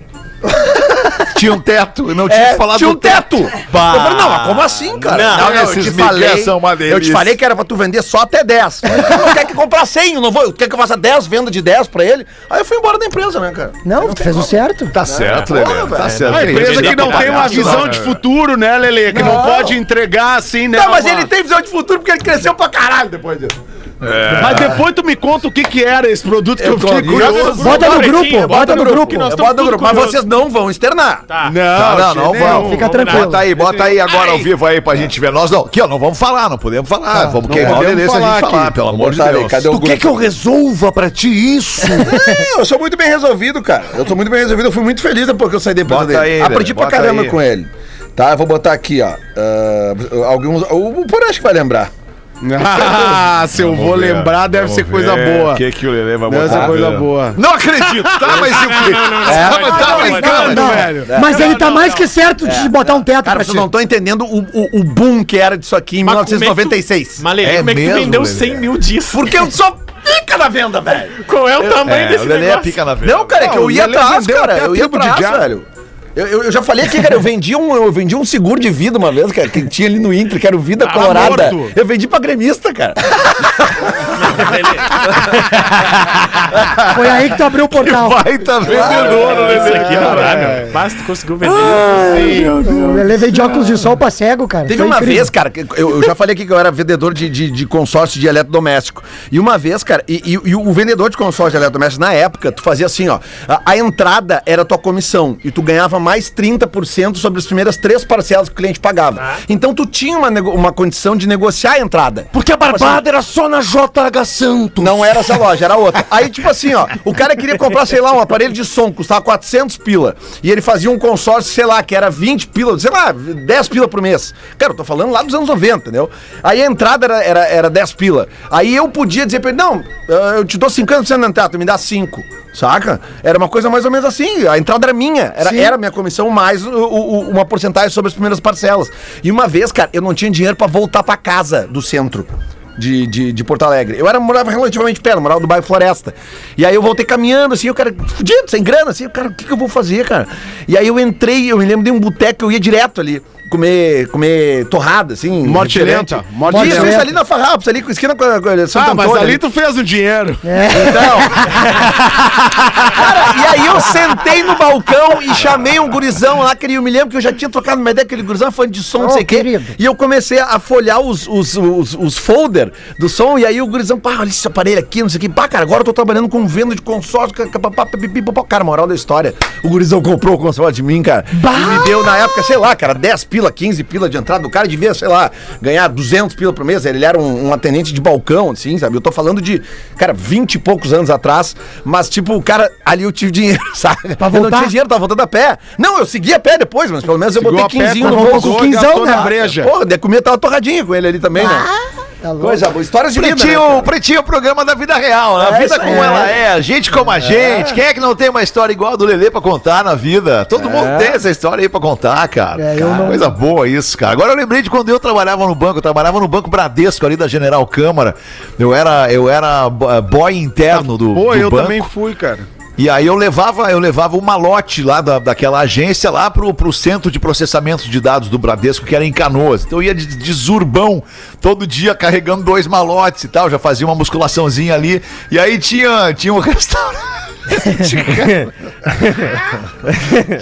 Tinha um teto, não tinha É, que falar tinha um teto. Eu falei, não, mas como assim, cara? Não, eu esses te Miguel falei, são uma eu te falei que era pra tu vender só até 10. Tu não quer que comprar 100, eu não vou, quer que eu faça 10 venda de 10 pra ele? Aí eu fui embora da empresa, né, cara? Não, tu fez o certo. Tá certo, Lelê. Tá certo. Uma empresa que não tem uma visão não, de futuro, né, Lelê? Que não, Não. pode entregar assim, né? Não, mas ele tem visão de futuro porque ele cresceu pra caralho depois disso. Mas depois tu me conta o que que era esse produto que eu, Eu fiquei curioso. curioso. Bota no grupo, bota bota no grupo. Eu boto no grupo, mas vocês não vão externar. Tá. Não, Não, não, nenhum. Fica tranquilo. Bota aí, bota aí agora ao vivo aí pra gente ver. Nós não, aqui ó, não vamos falar, não podemos falar. vamos queimar o Lelê se a falar gente falar, aqui. pelo amor de Deus. cadê o Tu quer que eu resolva pra ti isso? É, eu sou muito bem resolvido, cara. Eu sou muito bem resolvido. Eu fui muito feliz depois que eu saí Bota dele. aí, Aprendi pra bota caramba com ele. Tá, eu vou botar aqui, ó. ah, alguns. O, o Porã acho que vai lembrar. Ah, se eu vou ver, lembrar, deve ser coisa ver boa. O que, que o Lelê vai Deve botar? ser coisa boa. Não acredito, tá? Mas e o quê? Tá, mas tá brincando, velho. mas ele tá mais que certo de botar um teto Cara, pra vocês não estão entendendo o, o, o boom que era disso aqui em Mas como é que tu- 1996. Mas Lelê, É como é que tu mesmo, vendeu Lelê? 100 mil disso? Porque eu sou pica na venda, velho. Qual é o tamanho É, desse o Lelê é negócio? pica na venda. Não, cara, é que eu ia atrás, vendeu cara. Eu ia atrás, Jah. velho. Eu, eu, eu já falei aqui, cara, eu vendi, um, eu vendi um seguro de vida uma vez, cara, que tinha ali no Inter, que era o Vida Tava Colorada. morto. Eu vendi pra gremista, cara. Foi aí que tu abriu o portal. Vai tá vendedor, o Isso Lelê. aqui não dá, É. meu. Mas tu conseguiu vender. Eu levei de óculos de sol pra cego, cara. Teve Foi uma incrível. vez, cara, que eu, eu já falei aqui que eu era vendedor de, de, de consórcio de eletrodoméstico. E uma vez, cara, e, e- e o vendedor de consórcio de eletrodoméstico, na época, tu fazia assim, ó. A, a entrada era a tua comissão. E tu ganhava mais 30% sobre as primeiras três parcelas que o cliente pagava. Então tu tinha uma, uma condição de negociar a entrada. Porque a barbada era só na JH Santos. Não era essa loja, era outra. Aí, tipo assim, ó, o cara queria comprar, sei lá, um aparelho de som, custava 400 pila. E ele fazia um consórcio, sei lá, que era 20 pila, sei lá, 10 pila por mês. Cara, eu tô falando lá dos anos 90, entendeu? Aí a entrada era, era, era 10 pila. Aí eu podia dizer pra ele, não, eu te dou 50% da entrada, tu me dá 5. Saca? Era uma coisa mais ou menos assim. A entrada era minha. Era, era minha comissão mais o- o- o- uma porcentagem sobre as primeiras parcelas. E uma vez, cara, eu não tinha dinheiro pra voltar pra casa do centro de, de, de Porto Alegre. Eu era, morava relativamente perto, morava do bairro Floresta. E aí eu voltei caminhando, assim, o cara, fudido, sem grana, assim, cara, o que, que eu vou fazer, cara? E aí eu entrei, eu me lembro de um boteco, eu ia direto ali. Comer, comer torrada, assim. Morte lenta, morte Isso, lenta. isso ali na Farrapos, ali com esquina com a, com a Santo Ah, mas Antônio, ali tu fez o dinheiro. então. Cara, e aí eu sentei no balcão e chamei um gurizão lá, que eu me lembro que eu já tinha trocado uma ideia com aquele gurizão, fã de som, não sei o quê. E eu comecei a folhar os, os, os, os folder do som, e aí o gurizão, pá, olha esse aparelho aqui, não sei o quê. Pá, cara, agora eu tô trabalhando com venda de consórcio. Cara, moral da história. O gurizão comprou o consórcio de mim, cara. E me deu, na época, sei lá, cara, 10 pila, 15 pila de entrada. O cara devia, sei lá, ganhar 200 pila por mês. Ele era um, um atendente de balcão, assim, sabe? Eu tô falando de, cara, 20 e poucos anos atrás. Mas, tipo, o cara, ali eu tive dinheiro, sabe? Pra Eu não voltar? tinha dinheiro, tava voltando a pé. Não, eu segui a pé depois, mas pelo menos eu Seguiu botei a pé, 15 no tomou bolso. com quinzão, gastou né? na breja. Porra, comia tava torradinha com ele ali também, né? Tá. Coisa boa. Histórias de vida, né, Pretinho, pretinho é o programa da vida real, né? A É, vida como ela é, a gente como a gente. Quem é que não tem uma história igual a do Lelê pra contar na vida? Todo mundo tem essa história aí pra contar, cara. É, Cara, não- Coisa boa isso, cara. Agora eu lembrei de quando eu trabalhava no banco, eu trabalhava no Banco Bradesco ali da General Câmara. Eu era, eu era bo- boy interno do, Pô, do eu banco. também fui, cara. E aí eu levava, eu levava o malote lá da, daquela agência lá pro, pro centro de processamento de dados do Bradesco, que era em Canoas. Então eu ia de, de zurbão, todo dia carregando dois malotes e tal, já fazia uma musculaçãozinha ali. E aí tinha, tinha um restaurante.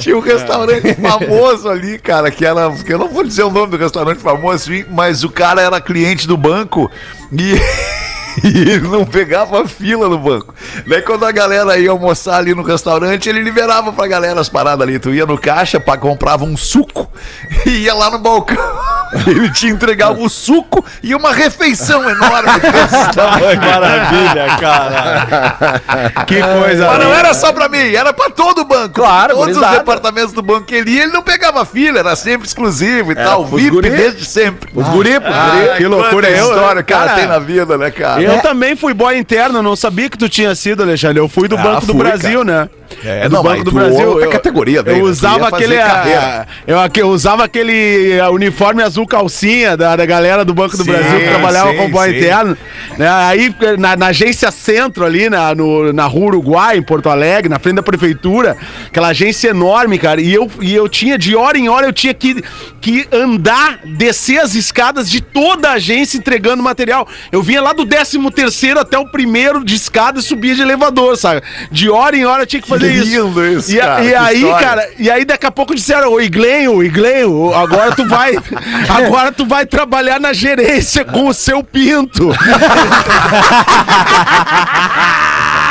tinha um restaurante famoso ali, cara, que era. que Eu não vou dizer o nome do restaurante famoso, mas o cara era cliente do banco e. E ele não pegava fila no banco. Daí quando a galera ia almoçar ali no restaurante, ele liberava pra galera as paradas ali. Tu ia no caixa, pra, comprava um suco e ia lá no balcão. Ele te entregava o suco e uma refeição enorme. tamanho. Maravilha, cara. Que coisa. Mas não era só pra mim, era pra todo o banco. Claro, Todos os departamentos do banco que ele ia, ele não pegava fila, era sempre exclusivo e tal. os VIP guri- desde sempre. Os guri, Ah, guri. Que loucura. Eu, história o cara, cara, tem na vida, né, cara? Eu também fui boy interno, não sabia que tu tinha sido, Alexandre. Eu fui do Ah, Banco do fui, Brasil, né? É, do não, Banco do Brasil. outra eu- categoria daí, eu né? Tu usava aquele. carreira. ah, eu, eu usava aquele ah, uniforme azul calcinha da, da galera do Banco do Sim, Brasil que trabalhava sim, com boy sim. interno. Né? Aí, na, na agência Centro, ali na, no- na Rua Uruguai, em Porto Alegre, na frente da prefeitura, aquela agência enorme, cara. E eu, e eu tinha, de hora em hora, eu tinha que, que andar, descer as escadas de toda a agência entregando material. Eu vinha lá do 13 terceiro até o primeiro de escada e subia de elevador, sabe? De hora em hora eu tinha que fazer Que isso. lindo isso, E, cara, e aí, história. cara, e aí daqui a pouco disseram, ô Iglenho, Iglenho, agora tu vai, agora tu vai trabalhar na gerência com o seu pinto.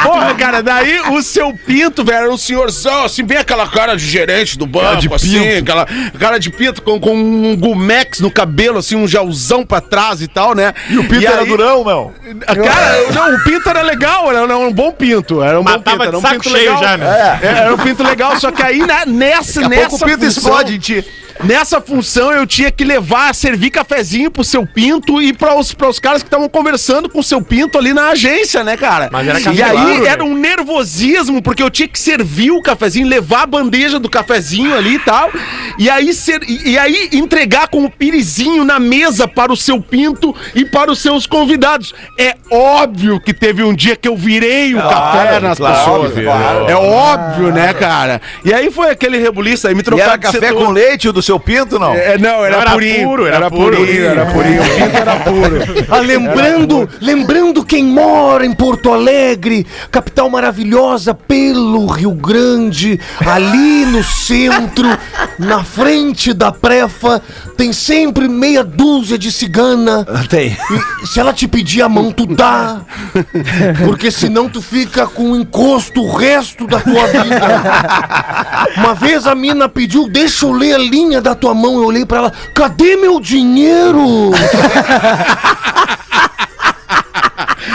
Porra, cara, daí o seu pinto, velho, era um senhorzão, assim, bem aquela cara de gerente do banco, assim, aquela cara de pinto com, com um gumex no cabelo, assim, um gelzão pra trás e tal, né? E o Pinto era durão, não? Cara, eu- não, o pinto era legal, era, era um bom pinto. Era um Mas bom pinto, era de um saco pinto cheio legal. já, né? É, era um pinto legal, só que aí né, nessa, Daqui nessa pouco o pinto explode em ti. Nessa função eu tinha que levar, servir cafezinho pro seu pinto e para os, os caras que estavam conversando com o seu pinto ali na agência, né, cara? Mas era e aí claro, era um nervosismo, porque eu tinha que servir o cafezinho, levar a bandeja do cafezinho ali e tal. E aí, ser, e, e aí entregar com o pirizinho na mesa para o seu pinto e para os seus convidados. É óbvio que teve um dia que eu virei o café nas claro, pessoas. claro. É óbvio, né, cara? E aí foi aquele rebuliço aí, me de café setor. com leite o do seu pinto, não? É, não, era, era purinho, puro, era era puro. purinho, era purinho. O pinto era puro. Ah, lembrando, lembrando quem mora em Porto Alegre, capital maravilhosa pelo Rio Grande, ali no centro, na frente da prefa, tem sempre meia dúzia de cigana. Tem. E se ela te pedir a mão, tu dá. Porque senão tu fica com encosto o resto da tua vida. Uma vez a mina pediu, deixa eu ler a linha da tua mão. Eu olhei pra ela, cadê meu dinheiro?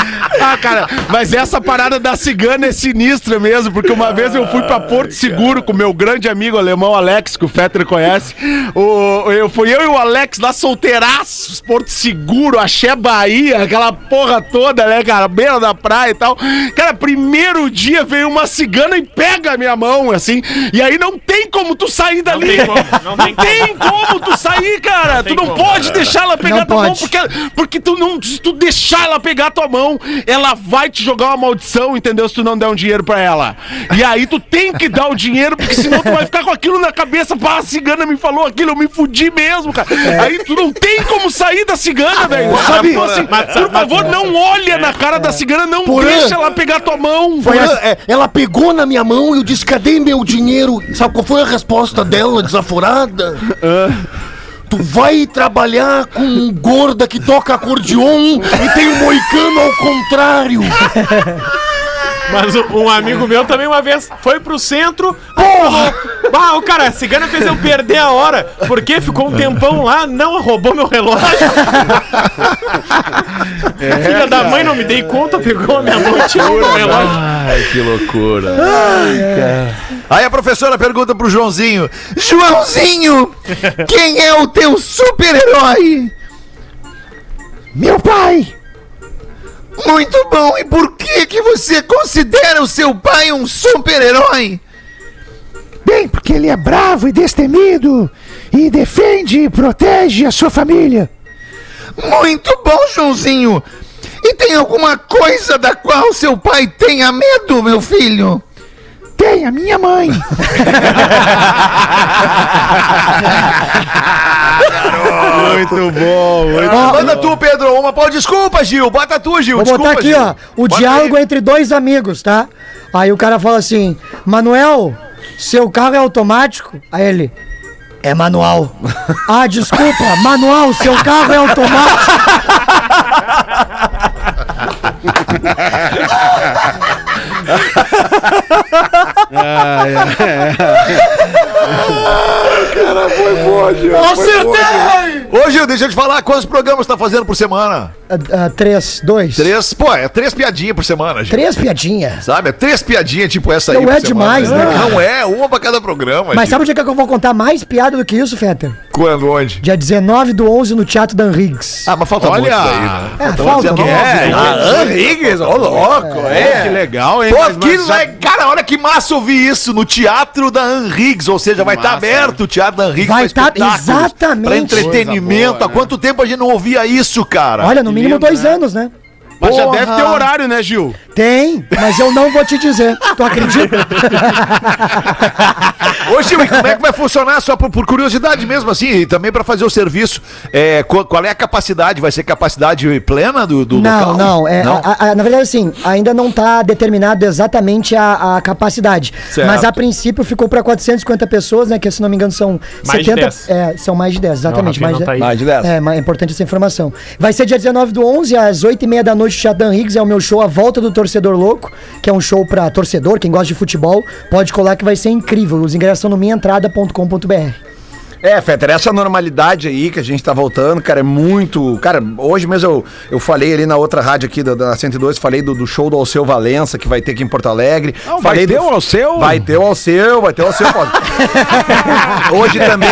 Ah, cara, mas essa parada da cigana é sinistra mesmo, porque uma vez eu fui pra Porto Seguro com meu grande amigo alemão Alex, que o Fetter conhece. O, eu, fui eu e o Alex lá solteiraços, Porto Seguro, Axé Bahia, aquela porra toda, né, cara? Beira da praia e tal. Cara, primeiro dia veio uma cigana e pega a minha mão, assim, e aí não tem como tu sair dali. tem como, não tem como. tem como tu sair, cara. tem tu não como. pode deixar ela pegar Não tua mão, pode. porque, porque tu não, se tu deixar ela pegar tua mão, ela vai te jogar uma maldição, entendeu? Se tu não der um dinheiro pra ela. E aí tu tem que dar o dinheiro, porque senão tu vai ficar com aquilo na cabeça. Pá, a cigana me falou aquilo, eu me fudi mesmo, cara. Aí tu não tem como sair da cigana, velho. Sabe? Então, assim, por favor, não olha na cara da cigana, não Porã. deixa ela pegar tua mão. Foi a- é, ela pegou na minha mão e eu disse, cadê meu dinheiro? Sabe qual foi a resposta dela, desaforada? Tu vai trabalhar com um gorda que toca acordeon e tem um moicano ao contrário. Mas um amigo meu também uma vez foi pro centro. Porra! Ah, o cara, a cigana fez eu perder a hora. Porque ficou um tempão lá, não roubou meu relógio. Filha da mãe, não me dei conta, pegou a minha mão e tirou meu relógio. Ai, que loucura. Aí a professora pergunta pro Joãozinho: Joãozinho, quem é o teu super-herói? Meu pai! Muito bom. E por que que você considera o seu pai um super-herói? Bem, porque ele é bravo e destemido e defende e protege a sua família. Muito bom, Joãozinho. E tem alguma coisa da qual seu pai tenha medo, meu filho? Tem a minha mãe. Muito bom, muito Ah, Ó, manda tu, Pedro, uma pau. Desculpa, Gil. Bota tu, Gil. Vou Desculpa, botar aqui, Gil. ó, o Bota diálogo aí. entre dois amigos, tá? Aí o cara fala assim: Manuel, seu carro é automático? Aí ele. É manual. ah, desculpa, manual, seu carro é automático. Ô, Gil, deixa eu te falar. Quantos programas tá fazendo por semana? Ah, ah, três, dois. Três. Pô, é três piadinhas por semana, Gil. Três piadinhas. Sabe? É três piadinhas tipo essa Não aí. por é demais, né, cara? Não é, uma pra cada programa. Mas Gil. sabe o dia que eu vou contar mais piada do que isso, Fetter? Quando, onde? Dia 19 do 11 no Teatro Dan Riggs. Ah, mas falta Olha! muito daí, né? é, falta. 19. É, Ah, Henriques, ô louco, É, que é. legal, hein? Pô, Mas- que mas já- le- cara, olha que massa ouvir isso no Teatro da Henriques, ou seja, vai estar massa, aberto o Teatro da Henriques Vai pra tá- exatamente. Pra entretenimento. Boa, Há quanto tempo a gente não ouvia isso, cara? Olha, no que mínimo lindo, dois né? anos, né? Mas já Porra. deve ter horário, né, Gil? Tem, mas eu não vou te dizer. Tu acredita? Ô, Gil, e como é que vai funcionar? Só por, por curiosidade mesmo, assim, e também pra fazer o serviço. É, qual, qual é a capacidade? Vai ser capacidade plena do, do não, local? não, é, a- a- na verdade, assim, ainda não está determinado exatamente a, a capacidade. Certo. Mas a princípio ficou para 450 pessoas, né? Que se não me engano são Mais de 70. 10. É, são mais de 10, exatamente. Não, mais, não tá. Mais de 10. É, é importante essa informação. Vai ser dia 19 do 11, às 8h30 da noite, Teatro Dan Riggs. É o meu show A Volta do Torcedor Louco, que é um show pra torcedor, quem gosta de futebol. Pode colar que vai ser incrível. Os ingressos são no minhaentrada.com.br. É, Fetter, essa normalidade aí que a gente tá voltando, cara, é muito. Cara, hoje mesmo eu, eu falei ali na outra rádio aqui da, da 102, falei do, do show do Alceu Valença, que vai ter aqui em Porto Alegre. Não, falei vai ter do- o Alceu? Vai ter o Alceu, vai ter o Alceu. hoje também.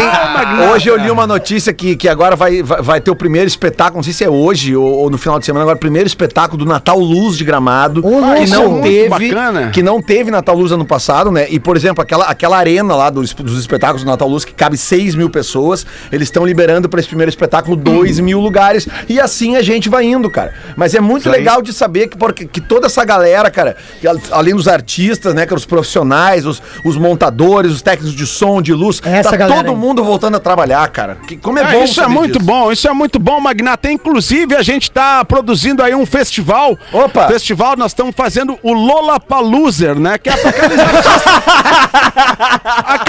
hoje eu li uma notícia que, que agora vai, vai, vai ter o primeiro espetáculo, não sei se é hoje ou, ou no final de semana, agora o primeiro espetáculo do Natal Luz de Gramado. Louco. que é não teve. bacana. Que não teve Natal Luz ano passado, né? E, por exemplo, aquela, aquela arena lá dos, dos espetáculos do Natal Luz, que cabe 6 mil pessoas, eles estão liberando para esse primeiro espetáculo 2 mil lugares. E assim a gente vai indo, cara. Mas é muito legal de saber que, porque, que toda essa galera, cara, que al- além dos artistas, né, cara, os profissionais, os, os montadores, os técnicos de som, de luz, Essa tá galera todo aí. mundo voltando a trabalhar, cara. Que, como é Ah, bom isso é muito disso. bom, isso é muito bom, Magnata. Inclusive, a gente tá produzindo aí um festival. Opa! Festival, nós estamos fazendo o Lola Paluser, né? Que é pra aqueles artistas.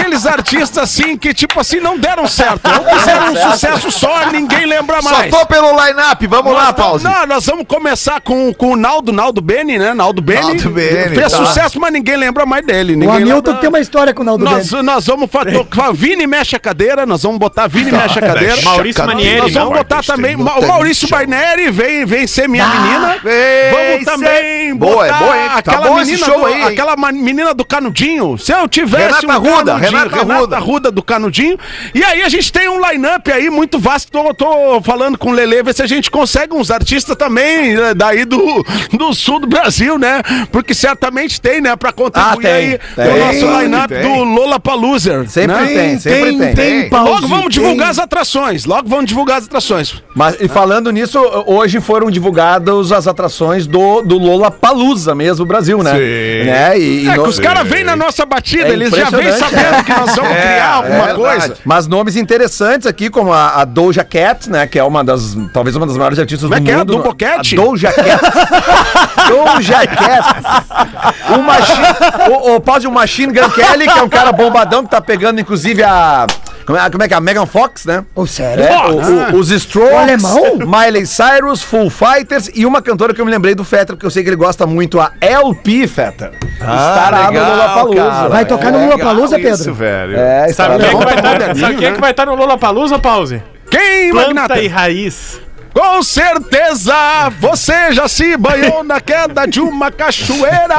Aqueles artistas assim que, tipo assim, não deram certo. Ou fizeram um sucesso só, ninguém lembra Só mais. tô pelo line-up, vamos lá, Nós tamo- Pause. Não, nós vamos começar com, com o Naldo, Naldo Beni, né? Naldo Beni. Naldo Beni, Fez tá. sucesso, mas ninguém lembra mais dele. O Ninguém Hamilton lembra- tem uma história com o Naldo nós, Bene. nós vamos fazer. Vini mexe a cadeira, nós vamos botar Vini mexe a cadeira. Maurício Manieri, Nós vamos não? botar também. Ma- O Maurício Baineri vem, vem ser minha menina. vem Vamos ser- também Boa, é botar boa, hein? Tá aquela bom esse menina show do, aí, aquela menina do Canudinho. Se eu tivesse Renata Ruda, Canudinho, Renata Ruda. Ruda do Canudinho. E aí a gente tem um line-up aí muito vasto. Tô, tô falando com o Lele, ver se a gente consegue uns artistas também né, daí do, do sul do Brasil, né? Porque certamente tem, né? Pra contribuir Ah, tem, aí tem. no nosso line-up Tem. do Lola Paluser. Sempre tem, sempre tem. tem, Logo vamos divulgar as atrações. Logo vamos divulgar as atrações. Mas, e falando nisso, hoje foram divulgadas as atrações do, do Lola Palusa mesmo, Brasil, né? Sim. Né? E, e É no- que os caras vêm na nossa batida, É eles já vêm sabendo que nós vamos criar alguma É coisa. Mas nomes interessantes aqui, como a, a Doja Cat, né? Que é uma das, talvez uma das maiores artistas Como é do que é? mundo. Cat? A Doja Cat. Doja Cat. O Machine, o, o pau de um Machine Gun Kelly, que é um cara bombadão que tá pegando, inclusive, a... Como é, como é que é? A Megan Fox, né? Ô, sério? É, o- o- os Strokes, O alemão? Miley Cyrus, Full Fighters e uma cantora que eu me lembrei do Fetter, porque eu sei que ele gosta muito, a LP Fetter. estará no Lollapalooza. Vai tocar no Lula Palusa, Isso, Pedro? velho. É, Sabe estará quem é no que vai estar moderninho, sabe quem é né? que vai estar no Lollapalooza, Pause? Quem, Planta Magnata? e raiz. Com certeza você já se banhou na queda de uma cachoeira.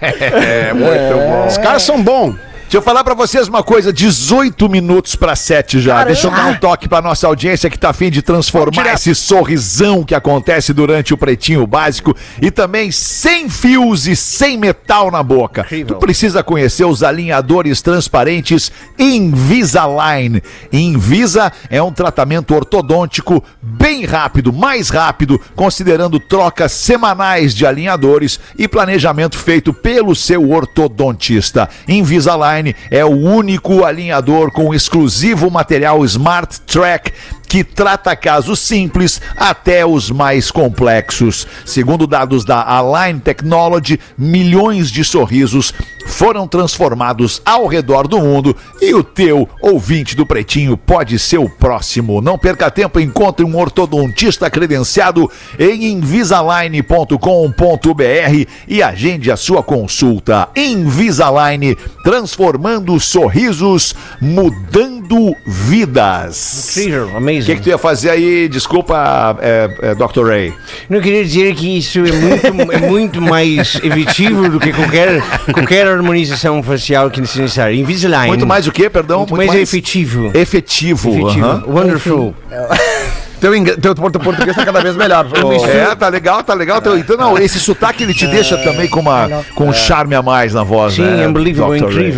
É muito bom. Os caras são bons. Deixa eu falar pra vocês uma coisa, 18 minutos pra 7 já. Deixa eu dar um toque pra nossa audiência que tá afim de transformar esse sorrisão que acontece durante o Pretinho Básico e também sem fios e sem metal na boca. Tu precisa conhecer os alinhadores transparentes Invisalign. Invisa é um tratamento ortodôntico bem rápido, mais rápido, considerando trocas semanais de alinhadores e planejamento feito pelo seu ortodontista. Invisalign é o único alinhador com exclusivo material Smart Track que trata casos simples até os mais complexos. Segundo dados da Align Technology, milhões de sorrisos foram transformados ao redor do mundo e o teu ouvinte do Pretinho pode ser o próximo. Não perca tempo, encontre um ortodontista credenciado em invisalign.com.br e agende a sua consulta. Invisalign, transformando sorrisos, mudando vidas. Incrível, O que, que tu ia fazer aí? Desculpa, é, é, Dr. Ray. Não queria dizer que isso é muito, é muito mais efetivo do que qualquer, qualquer harmonização facial que seja necessária. Invisalign. Muito mais o quê, perdão? Muito, mais, efetivo. Efetivo. Efetivo. aham. Wonderful. Teu, ing- teu portu- português tá cada vez melhor. Ô, É, tá legal, tá legal. Então, não, esse sotaque ele te deixa também com, uma, com um charme a mais na voz, Sim, né? unbelievable, Dr. Ray?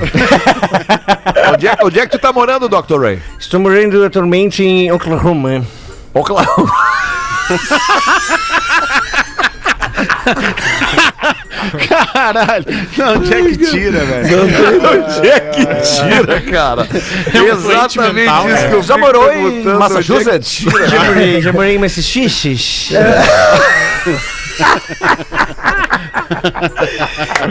Onde é, onde é que tu tá morando, Dr. Ray? Estou morando atualmente em Oklahoma. Oklahoma. Caralho. Não, onde é que tira, velho? Onde é que tira, cara? Exatamente mental, isso que eu Já morou em é Massachusetts? tira? Já morei, já morei em Massachusetts.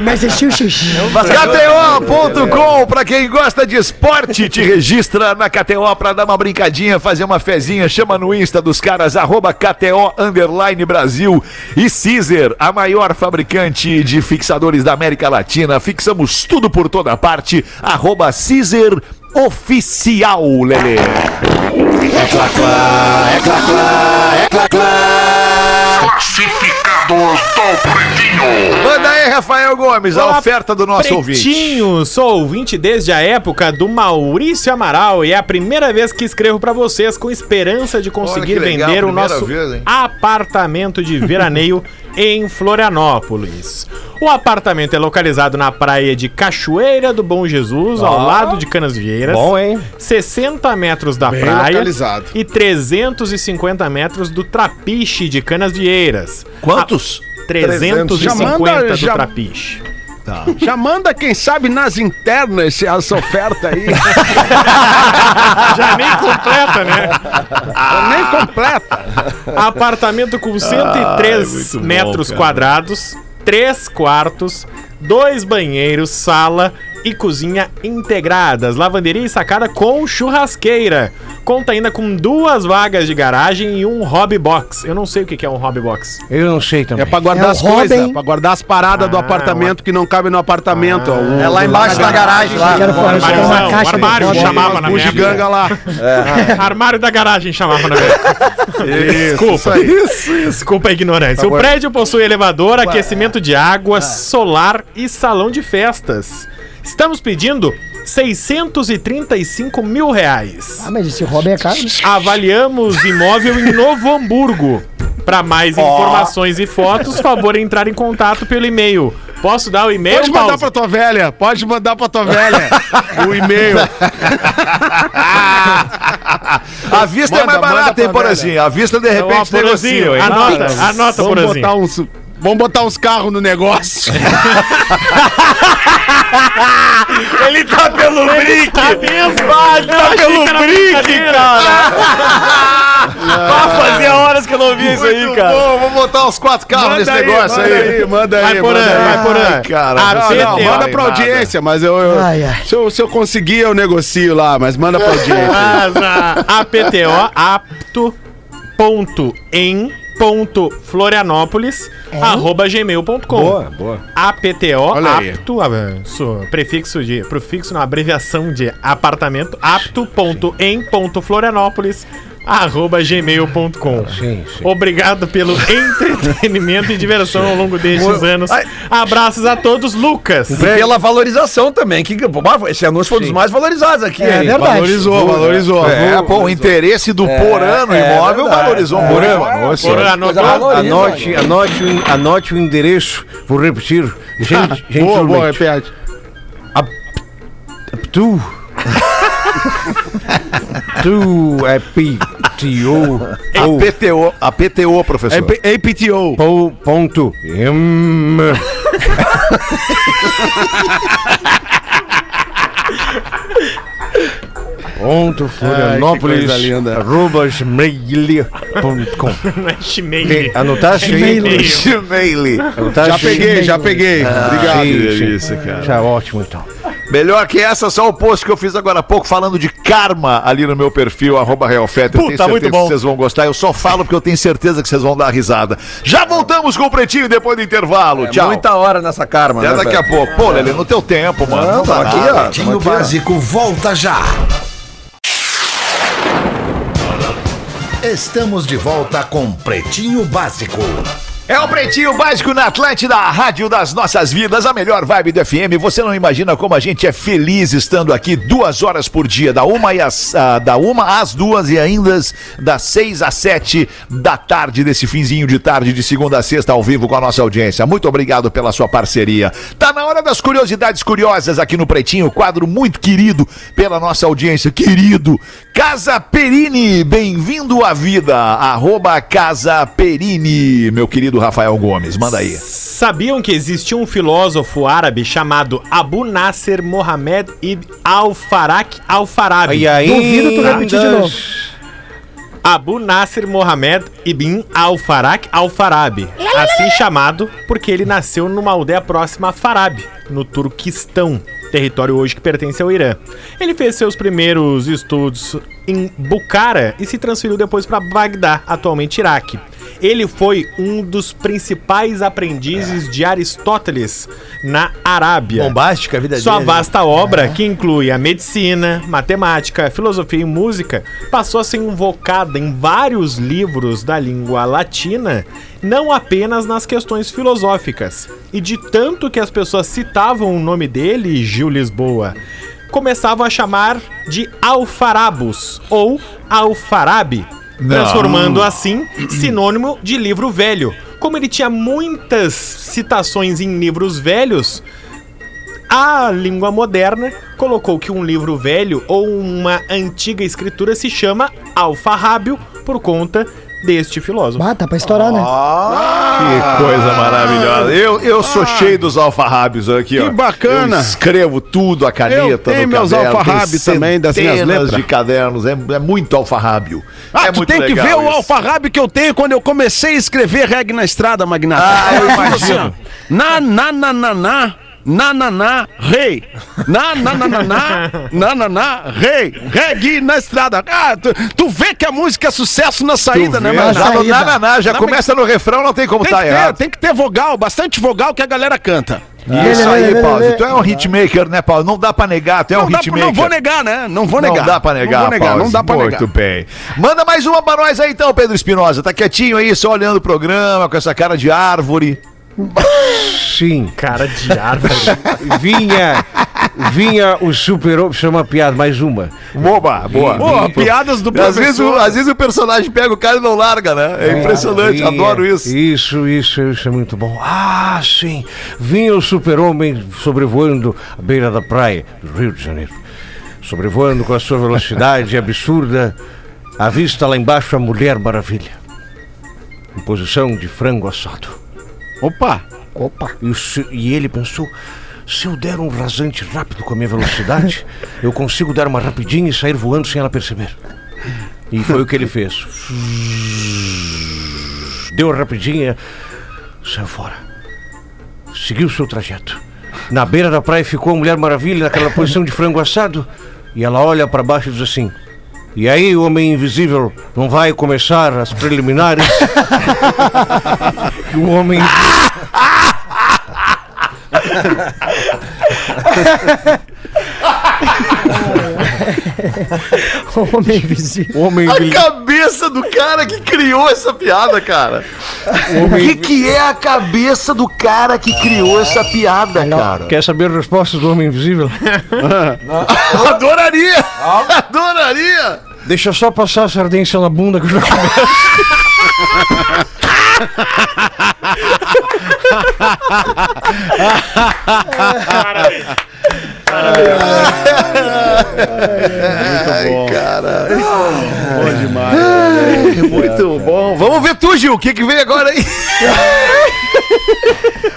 Mas é xixi. KTO.com, pra quem gosta de esporte, te registra na KTO pra dar uma brincadinha, fazer uma fezinha, chama no Insta dos caras, arroba KTO Underline Brasil. E Caesar, a maior fabricante de fixadores da América Latina. Fixamos tudo por toda parte, arroba Caesar Oficial, Lelê. Manda aí, Rafael Gomes, a Olá, oferta do nosso ouvinte. Pretinho, sou ouvinte desde a época do Maurício Amaral e é a primeira vez que escrevo pra vocês com esperança de conseguir legal, vender o nosso vez, apartamento de veraneio em Florianópolis. O apartamento é localizado na praia de Cachoeira do Bom Jesus, ao lado de Canasvieiras. Bom, hein? 60 metros da Bem praia localizado. e 350 metros do Trapiche de Canasvieiras. Quantos? 350 Já manda- do já- Trapiche. Já manda, quem sabe, nas internas essa oferta aí. Já nem completa, né? Nem completa. Apartamento com 103 metros quadrados, 3 quartos, dois banheiros, sala e cozinha integradas, lavanderia e sacada com churrasqueira. Conta ainda com duas vagas de garagem e um hobby box. Eu não sei o que é um hobby box. Eu não sei também. É pra guardar É as coisas, pra guardar as paradas do Ah, apartamento que não cabe no apartamento. O- É lá embaixo da garagem, lá. Quero falar, é uma Armário, caixa de armário foto. chamava na o minha giganga lá. Armário da garagem chamava na minha. Desculpa. Desculpa a ignorância. O prédio possui elevador, aquecimento de água, solar e salão de festas. Estamos pedindo 635 mil reais. Ah, mas esse Robin é caro, né? Avaliamos imóvel em Novo Hamburgo. Para mais informações e fotos, favor entrar em contato pelo e-mail. Posso dar o e-mail? Pode mandar Paulo? pra tua velha, pode mandar pra tua velha o e-mail. A vista é Manda, mais manda barata, hein, Porazinho? A vista, de Então, ó, repente, Porazinho, negocia, hein? Anota, anota, Vamos Porazinho. botar uns, vamos botar uns carros no negócio. Ele tá pelo brinque! Tá mesmo? Vai, tá pelo brinque, cara! Ah, fazia horas que eu não via isso aí, cara. bom, vamos botar uns quatro carros nesse negócio manda aí. aí, manda aí. Vai por manda aí, aí. vai por aí. Ai, cara, A não, Não, manda pra audiência, mas eu, eu- Ai, ai. Se, eu, se eu conseguir, eu negocio lá, mas manda pra audiência. APTO apto ponto em ponto Florianópolis arroba gmail.com Boa, boa. APTO Olha apto su- prefixo de prefixo não abreviação de apartamento apto arroba gmail.com. Obrigado pelo entretenimento e diversão ao longo destes anos. Abraços a todos, Lucas. E pela valorização também. Que, esse anúncio foi um dos mais valorizados aqui. É hein? verdade. Valorizou, valorizou. É, pô, o interesse do Porã no é imóvel verdade. valorizou muito. Porã, o anúncio. Por Coisa anotar. valoriza, Anote, anote, o- anote o endereço. Vou repetir. Gente, Boa, boa, gentilmente. repete. Tu. tu é PTO. A PTO, a PTO, professor. É P- APTO. Po- Ponto. M. Ponto Florianópolis. linda. Arroba gmail.com. Não é Gmail. Anotaste? Gmail. Gmail. Anotaste? Já peguei, já peguei. Obrigado. Sim, sim. delícia, cara. Já ótimo então. Melhor que essa, só o post que eu fiz agora há pouco falando de karma ali no meu perfil, arroba Realfetter. Eu tenho Puta, muito certeza bom. que vocês vão gostar. Eu só falo porque eu tenho certeza que vocês vão dar risada. Já voltamos com o Pretinho depois do intervalo. Tchau. Muita hora nessa karma, Até né, daqui a velho? pouco. Pô, Lelê, no teu tempo, mano. Não, tamo aqui, nada. ó. Pretinho aqui, ó. Básico volta já. Estamos de volta com Pretinho Básico. É o Pretinho Básico na Atlântida, a rádio das nossas vidas, a melhor vibe do FM. Você não imagina como a gente é feliz estando aqui duas horas por dia, da uma, e às, ah, da uma às duas e ainda das seis às sete da tarde, desse finzinho de tarde, de segunda a sexta, ao vivo com a nossa audiência. Muito obrigado pela sua parceria. Tá na hora das curiosidades curiosas aqui no Pretinho, quadro muito querido pela nossa audiência. Querido, Casa Perini, bem-vindo à vida. Arroba Casa Perini, meu querido Rafael Gomes, manda aí. Sabiam que existia um filósofo árabe chamado Abu Nasser Mohamed Ibn Al-Farak Al-Farabi? E aí, Duvido tu repetir de novo. Abu Nasser Mohamed Ibn Al-Farak Al-Farabi, assim chamado porque ele nasceu numa aldeia próxima a Farab, no Turquistão, território hoje que pertence ao Irã. Ele fez seus primeiros estudos em Bukhara e se transferiu depois para Bagdá, atualmente Iraque. Ele foi um dos principais aprendizes de Aristóteles na Arábia. Bombástica a vida Sua dele. vasta obra, que inclui a medicina, matemática, filosofia e música, passou a ser invocada em vários livros da língua latina, não apenas nas questões filosóficas. E de tanto que as pessoas citavam o nome dele, Gil Lisboa, começavam a chamar de Alfarabus ou Alfarabi, transformando assim sinônimo de livro velho. Como ele tinha muitas citações em livros velhos, a língua moderna colocou que um livro velho ou uma antiga escritura se chama alfarrábio por conta deste filósofo. Ah, tá pra estourar, né? Que coisa maravilhosa. Eu, eu sou cheio dos alfarrábios aqui, ó. Que bacana. Eu escrevo tudo, a caneta Eu tenho no meus alfarrábios também, das minhas letras. de cadernos, é, é muito alfarrábio. Ah, é tu muito tem que ver o isso. alfarrabe que eu tenho quando eu comecei a escrever reggae na estrada, Magnata. Ah, eu imagino. assim, ó, Na, na, na, na, na. Na, na, na, rei. Na, na, na, na, na. Na, na, na, rei. Reggae na estrada. Ah, tu, tu vê que a música é sucesso na saída, né, mano? Já, no, saída. na, na, na, já Não, começa no refrão, não tem como Tem tá que, ter, errado. tem que ter vogal, bastante vogal que a galera canta. Isso aí, Paulo. Tu é um hitmaker, né, Paulo? Não dá pra negar, tu é um Não, dá, hitmaker. não vou negar, né? Não vou negar. Não dá pra negar, Não vou negar, Pause. não dá pra Muito negar. bem. Manda mais uma pra nós aí então, Pedro Espinosa. Tá quietinho aí, só olhando o programa, com essa cara de árvore. Sim. Cara de árvore. Vinha. Vinha o super. Chama piada, mais uma. Boba, boa. Pô, piadas do Às vezes, o, às vezes o personagem pega o cara e não larga, né? É impressionante, Vinha- adoro isso. Isso, isso, isso é muito bom. Ah, sim. Vinha o super-homem sobrevoando a beira da praia do Rio de Janeiro. Sobrevoando com a sua velocidade absurda. À vista lá embaixo a Mulher Maravilha. Em posição de frango assado. Opa! Opa. E, o e ele pensou: se eu der um rasante rápido com a minha velocidade, eu consigo dar uma rapidinha e sair voando sem ela perceber. E foi o que ele fez. Deu rapidinha, saiu fora. Seguiu o seu trajeto. Na beira da praia ficou a Mulher Maravilha naquela posição de frango assado. E ela olha para baixo e diz assim: E aí, o Homem Invisível, não vai começar as preliminares? O Homem O homem invisível. Homem A cabeça do cara que criou essa piada, cara. O que, que é a cabeça do cara que criou essa piada, cara? Quer saber a resposta do homem invisível? Adoraria! Adoraria! Deixa eu só passar a sardência na bunda que eu já começo. Ai, cara. Bom demais. Muito bom. Vamos ver tu, Gil. O que, que vem agora aí?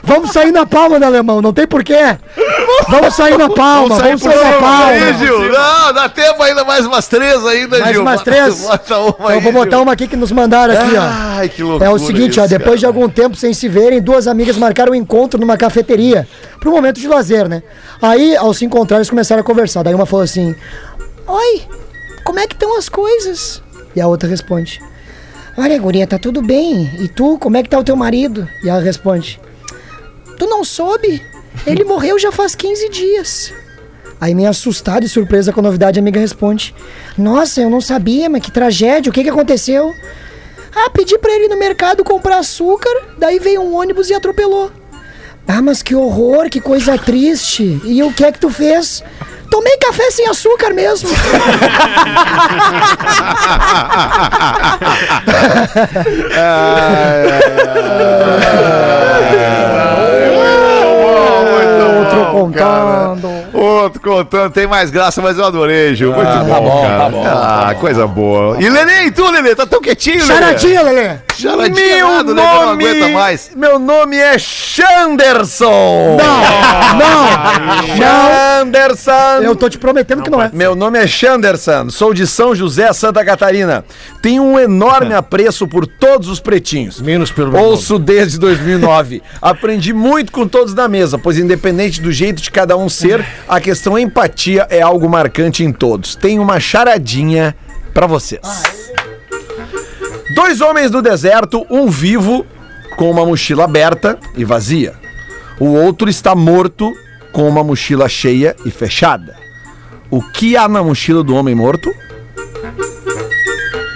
Vamos sair na palma, né, alemão? Não tem porquê. Vamos sair na palma, vamos sair, na Aí, palma. Gil. Não, dá tempo ainda mais umas três ainda, Mais Gil. umas três? Bota uma Então aí, eu vou botar Gil. uma aqui que nos mandaram aqui, ó. Ai, que loucura. É o seguinte, ó, isso, depois de cara. algum tempo sem se verem, duas amigas marcaram um encontro numa cafeteria para um momento de lazer, né? Aí, ao se encontrar, eles começaram a conversar. Daí uma falou assim: Oi, como é que estão as coisas? E a outra responde: Olha, guria, tá tudo bem. E tu, como é que tá o teu marido? E ela responde: Tu não soube? Ele morreu já faz 15 dias. Aí, meio assustada e surpresa com a novidade, a amiga responde: Nossa, eu não sabia, mas que tragédia, o que que aconteceu? Ah, pedi pra ele ir no mercado comprar açúcar, daí veio um ônibus e atropelou. Ah, mas que horror, que coisa triste. E o que é que tu fez? Tomei café sem açúcar mesmo. Outro contando. Outro contando, tem mais graça, mas eu adorei, Gil. Muito bom, tá bom, cara. tá bom, tá Ah, coisa boa. E Lelê, e tu, Lelê? Tá tão quietinho, Lelê? Charadinha, Lelê. Charadinha Meu não nome, aguenta mais. meu nome é Xanderson. Não, não. Xanderson. Eu tô te prometendo que não é. Meu nome é Xanderson, sou de São José, Santa Catarina. Tenho um enorme apreço por todos os pretinhos. Menos pelo meu Ouço desde 2009. Aprendi muito com todos na mesa, pois independente do jeito de cada um ser, a questão empatia é algo marcante em todos. Tenho uma charadinha pra vocês. Dois homens no deserto, um vivo com uma mochila aberta e vazia. O outro está morto com uma mochila cheia e fechada. O que há na mochila do homem morto?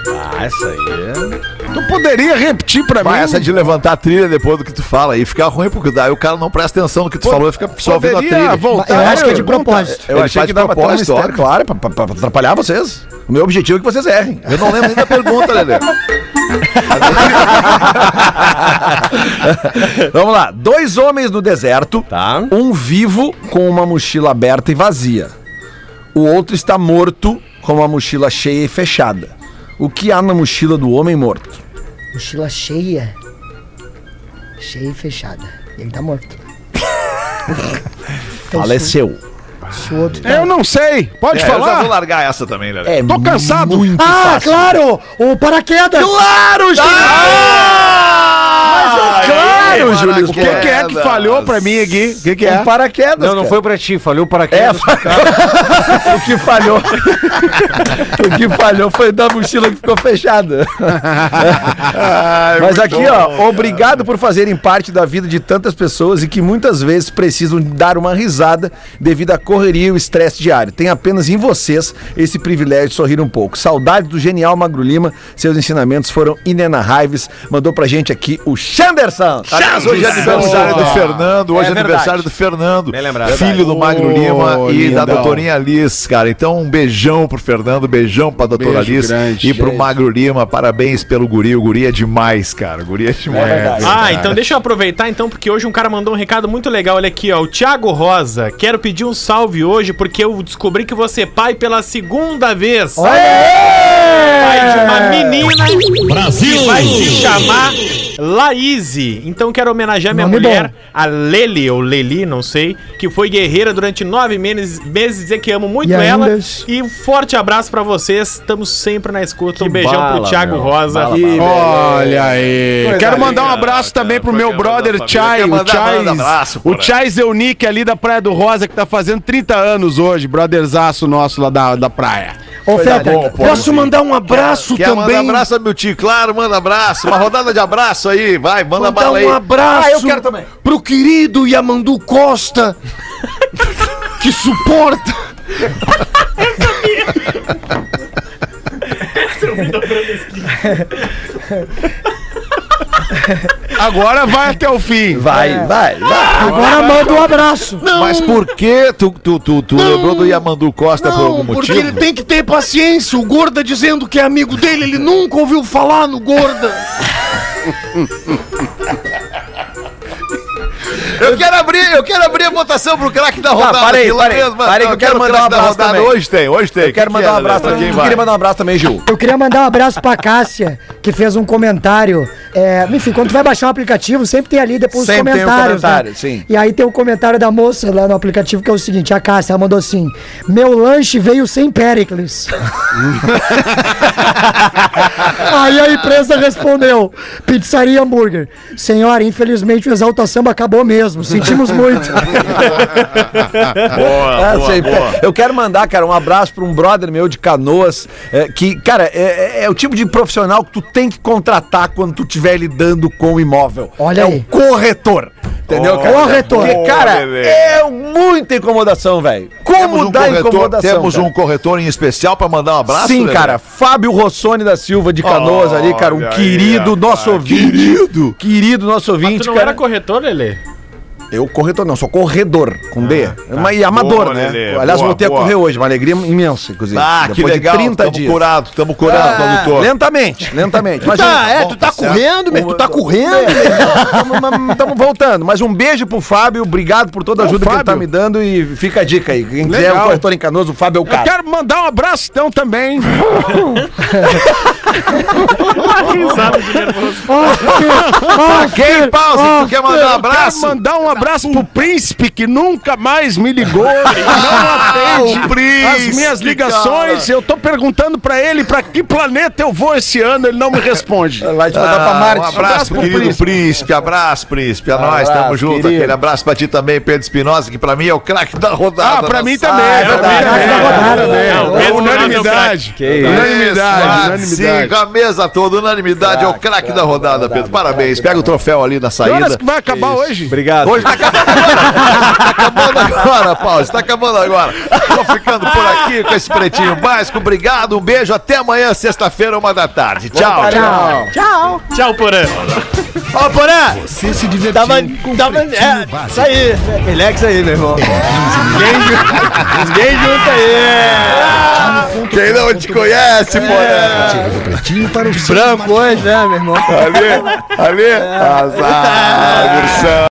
Ah, essa aí é... Tu poderia repetir pra Mas mim? essa de levantar a trilha depois do que tu fala aí fica ruim, porque daí o cara não presta atenção no que tu falou e fica só ouvindo a trilha. voltar? Eu acho que é de pergunta? propósito. Eu Ele achei que um propósito, mistério, claro, pra, pra- pra atrapalhar vocês. O meu objetivo é que vocês errem. Eu não lembro nem da pergunta, Lelê. Vamos lá. Dois homens no deserto, Tá. um vivo com uma mochila aberta e vazia. O outro está morto com uma mochila cheia e fechada. O que há na mochila do homem morto? Mochila cheia. Cheia e fechada. Ele tá morto. Então, Faleceu. Tá- Eu não sei. Pode É, eu já vou falar? largar essa também, Lelê. É Tô cansado. muito Ah, fácil. claro! O paraquedas! Claro, Júlio! Ah, claro, Júlio. O que, que é que falhou pra mim aqui? O que, que é? Um paraquedas, Não, não cara. foi pra ti, falhou para É, quem? o que falhou. o que falhou foi da mochila que ficou fechada. Mas aqui, ó, obrigado por fazerem parte da vida de tantas pessoas e que muitas vezes precisam dar uma risada devido à correria e o estresse diário. Tem apenas em vocês esse privilégio de sorrir um pouco. Saudade do genial Magro Lima, seus ensinamentos foram inenarráveis. Mandou pra gente aqui o Xanderson. Aliás, hoje é aniversário do Fernando, hoje é, É aniversário do Fernando, filho do Magro Ô, Lima e da doutorinha Liz, cara. Então um beijão pro Fernando, beijão pra doutora Beijo grande. e pro Magro Lima. Parabéns pelo guri, o guri é demais, cara. O guri é demais. Ah, então deixa eu aproveitar então, porque hoje um cara mandou um recado muito legal. Olha aqui, ó. O Thiago Rosa. Quero pedir um salve hoje, porque eu descobri que você é pai pela segunda vez. Pai de uma menina Brasil! que vai se chamar Laíse. Então quero homenagear minha Nome mulher, bom. a Leli, ou Leli, não sei, que foi guerreira durante nove meses, meses dizer que amo muito E ela. ainda- E um forte abraço pra vocês. Estamos sempre na escuta. um beijão bala, pro Thiago meu. Rosa. Bala, E- Olha aí. Coisa Quero mandar um abraço cara. também pro meu brother. Chai, o Chai. abraço, O. Chai Zeunic ali da Praia do Rosa, que tá fazendo 30 anos hoje, brotherzaço nosso lá da, da praia. Ô, bom. Posso mandar um abraço Quer mandar também? abraço, meu tio? Claro, manda abraço. Uma rodada de abraço aí, vai, manda Mandar bala aí. um abraço Ah, eu quero também. pro querido Yamandu Costa, que suporta Agora vai até o fim. Vai, vai, vai. Agora manda um abraço. Mas por que tu, tu, tu, tu lembrou do Yamandu Costa por algum Não, porque motivo? ele tem que ter paciência. O Gorda dizendo que é amigo dele, ele nunca ouviu falar no Gorda. Eu quero abrir, eu quero abrir a votação pro craque da rodada. parei, aqui, parei, mesmo. parei que eu quero mandar um abraço também. Hoje tem, hoje tem. Eu quero mandar um abraço pra também. quem Tu vai? queria mandar um abraço também, Gil? Eu queria mandar um abraço pra Cássia, que fez um comentário. É, enfim, quando tu vai baixar um aplicativo, sempre tem ali depois Sempre os tem um comentários. comentário, né? sim. E aí tem o comentário da moça lá no aplicativo que é o seguinte: a Cássia, ela mandou assim: Meu lanche veio sem Pericles. aí a empresa respondeu: Pizzaria hambúrguer. Senhora, infelizmente o Exalta Samba acabou mesmo. Sentimos muito. Boa, Ah, boa, boa. Eu quero mandar, cara, um abraço pra um brother meu de canoas, é, que, cara, é, é- é o tipo de profissional que tu tem que contratar quando tu estiver lidando com o imóvel. Olha é aí. o corretor. Entendeu, Oh, cara? corretor. Porque, cara, Lelê. é muita incomodação, velho. Como um dá corretor, incomodação? temos cara? um corretor em especial pra mandar um abraço? Sim, Lelê? cara. Fábio Rossoni da Silva de Canoas ali, cara. Um aí, querido rapaz, nosso ouvinte. Querido. Querido nosso ouvinte, Tu não cara. era corretor, Lelê? Eu corretor não, sou corredor, com D. Mas, e amador, Boa, né? Lelê, Aliás, boa, voltei boa. a correr hoje, uma alegria imensa, inclusive. Ah, que Depois de legal. 30 tamo dias. curado, tamo curado, Ah, produtor. lentamente, lentamente. Mas tá, um- é, bom, tu tá certo. correndo, meu, tu tá correndo. Estamos voltando. Mas um beijo pro Fábio, obrigado por toda a ajuda que ele tá me dando e fica a dica aí. Quem quiser Legal. um corretor em Canoas, o Fábio é o Eu cara. quero mandar um abraço então também. Risada de nervoso. Pause, que tu quer mandar um Eu abraço? Mandar um abraço pro príncipe que nunca mais me ligou, não atende príncipe, as minhas ligações. Eu tô perguntando pra ele pra que planeta eu vou esse ano, ele não me responde. Vai te mandar pra Ah, Marte. Um abraço, pro querido príncipe. Abraço, príncipe. A nós, Abraço, tamo junto. querido. Aquele abraço pra ti também, Pedro Espinosa, que pra mim é o craque da rodada. Ah, pra mim também. é pra verdade. Da rodada, né? O Pedro Unanimidade. isso. Unanimidade, unanimidade. Sim, a mesa toda, unanimidade, é o craque da rodada, Pedro. Parabéns. Pega o troféu ali na saída. que vai acabar hoje? Obrigado. Hoje tá acabando agora. tá acabando agora, Paulo. Tá acabando agora. Tô ficando por aqui com esse pretinho básico. Obrigado, um beijo. Até amanhã, sexta-feira, uma da tarde. Tchau. Tchau. Tchau. Tchau, Porã. Ó, Porã, Você se divertiu tava, com tava, é, Básico. isso aí, relax aí, meu irmão. Ninguém, ju- ninguém junta aí. Quem não te conhece. Chega do Pretinho para o seu Branco hoje, né, meu irmão? Ali, ali. Azar, Ursão.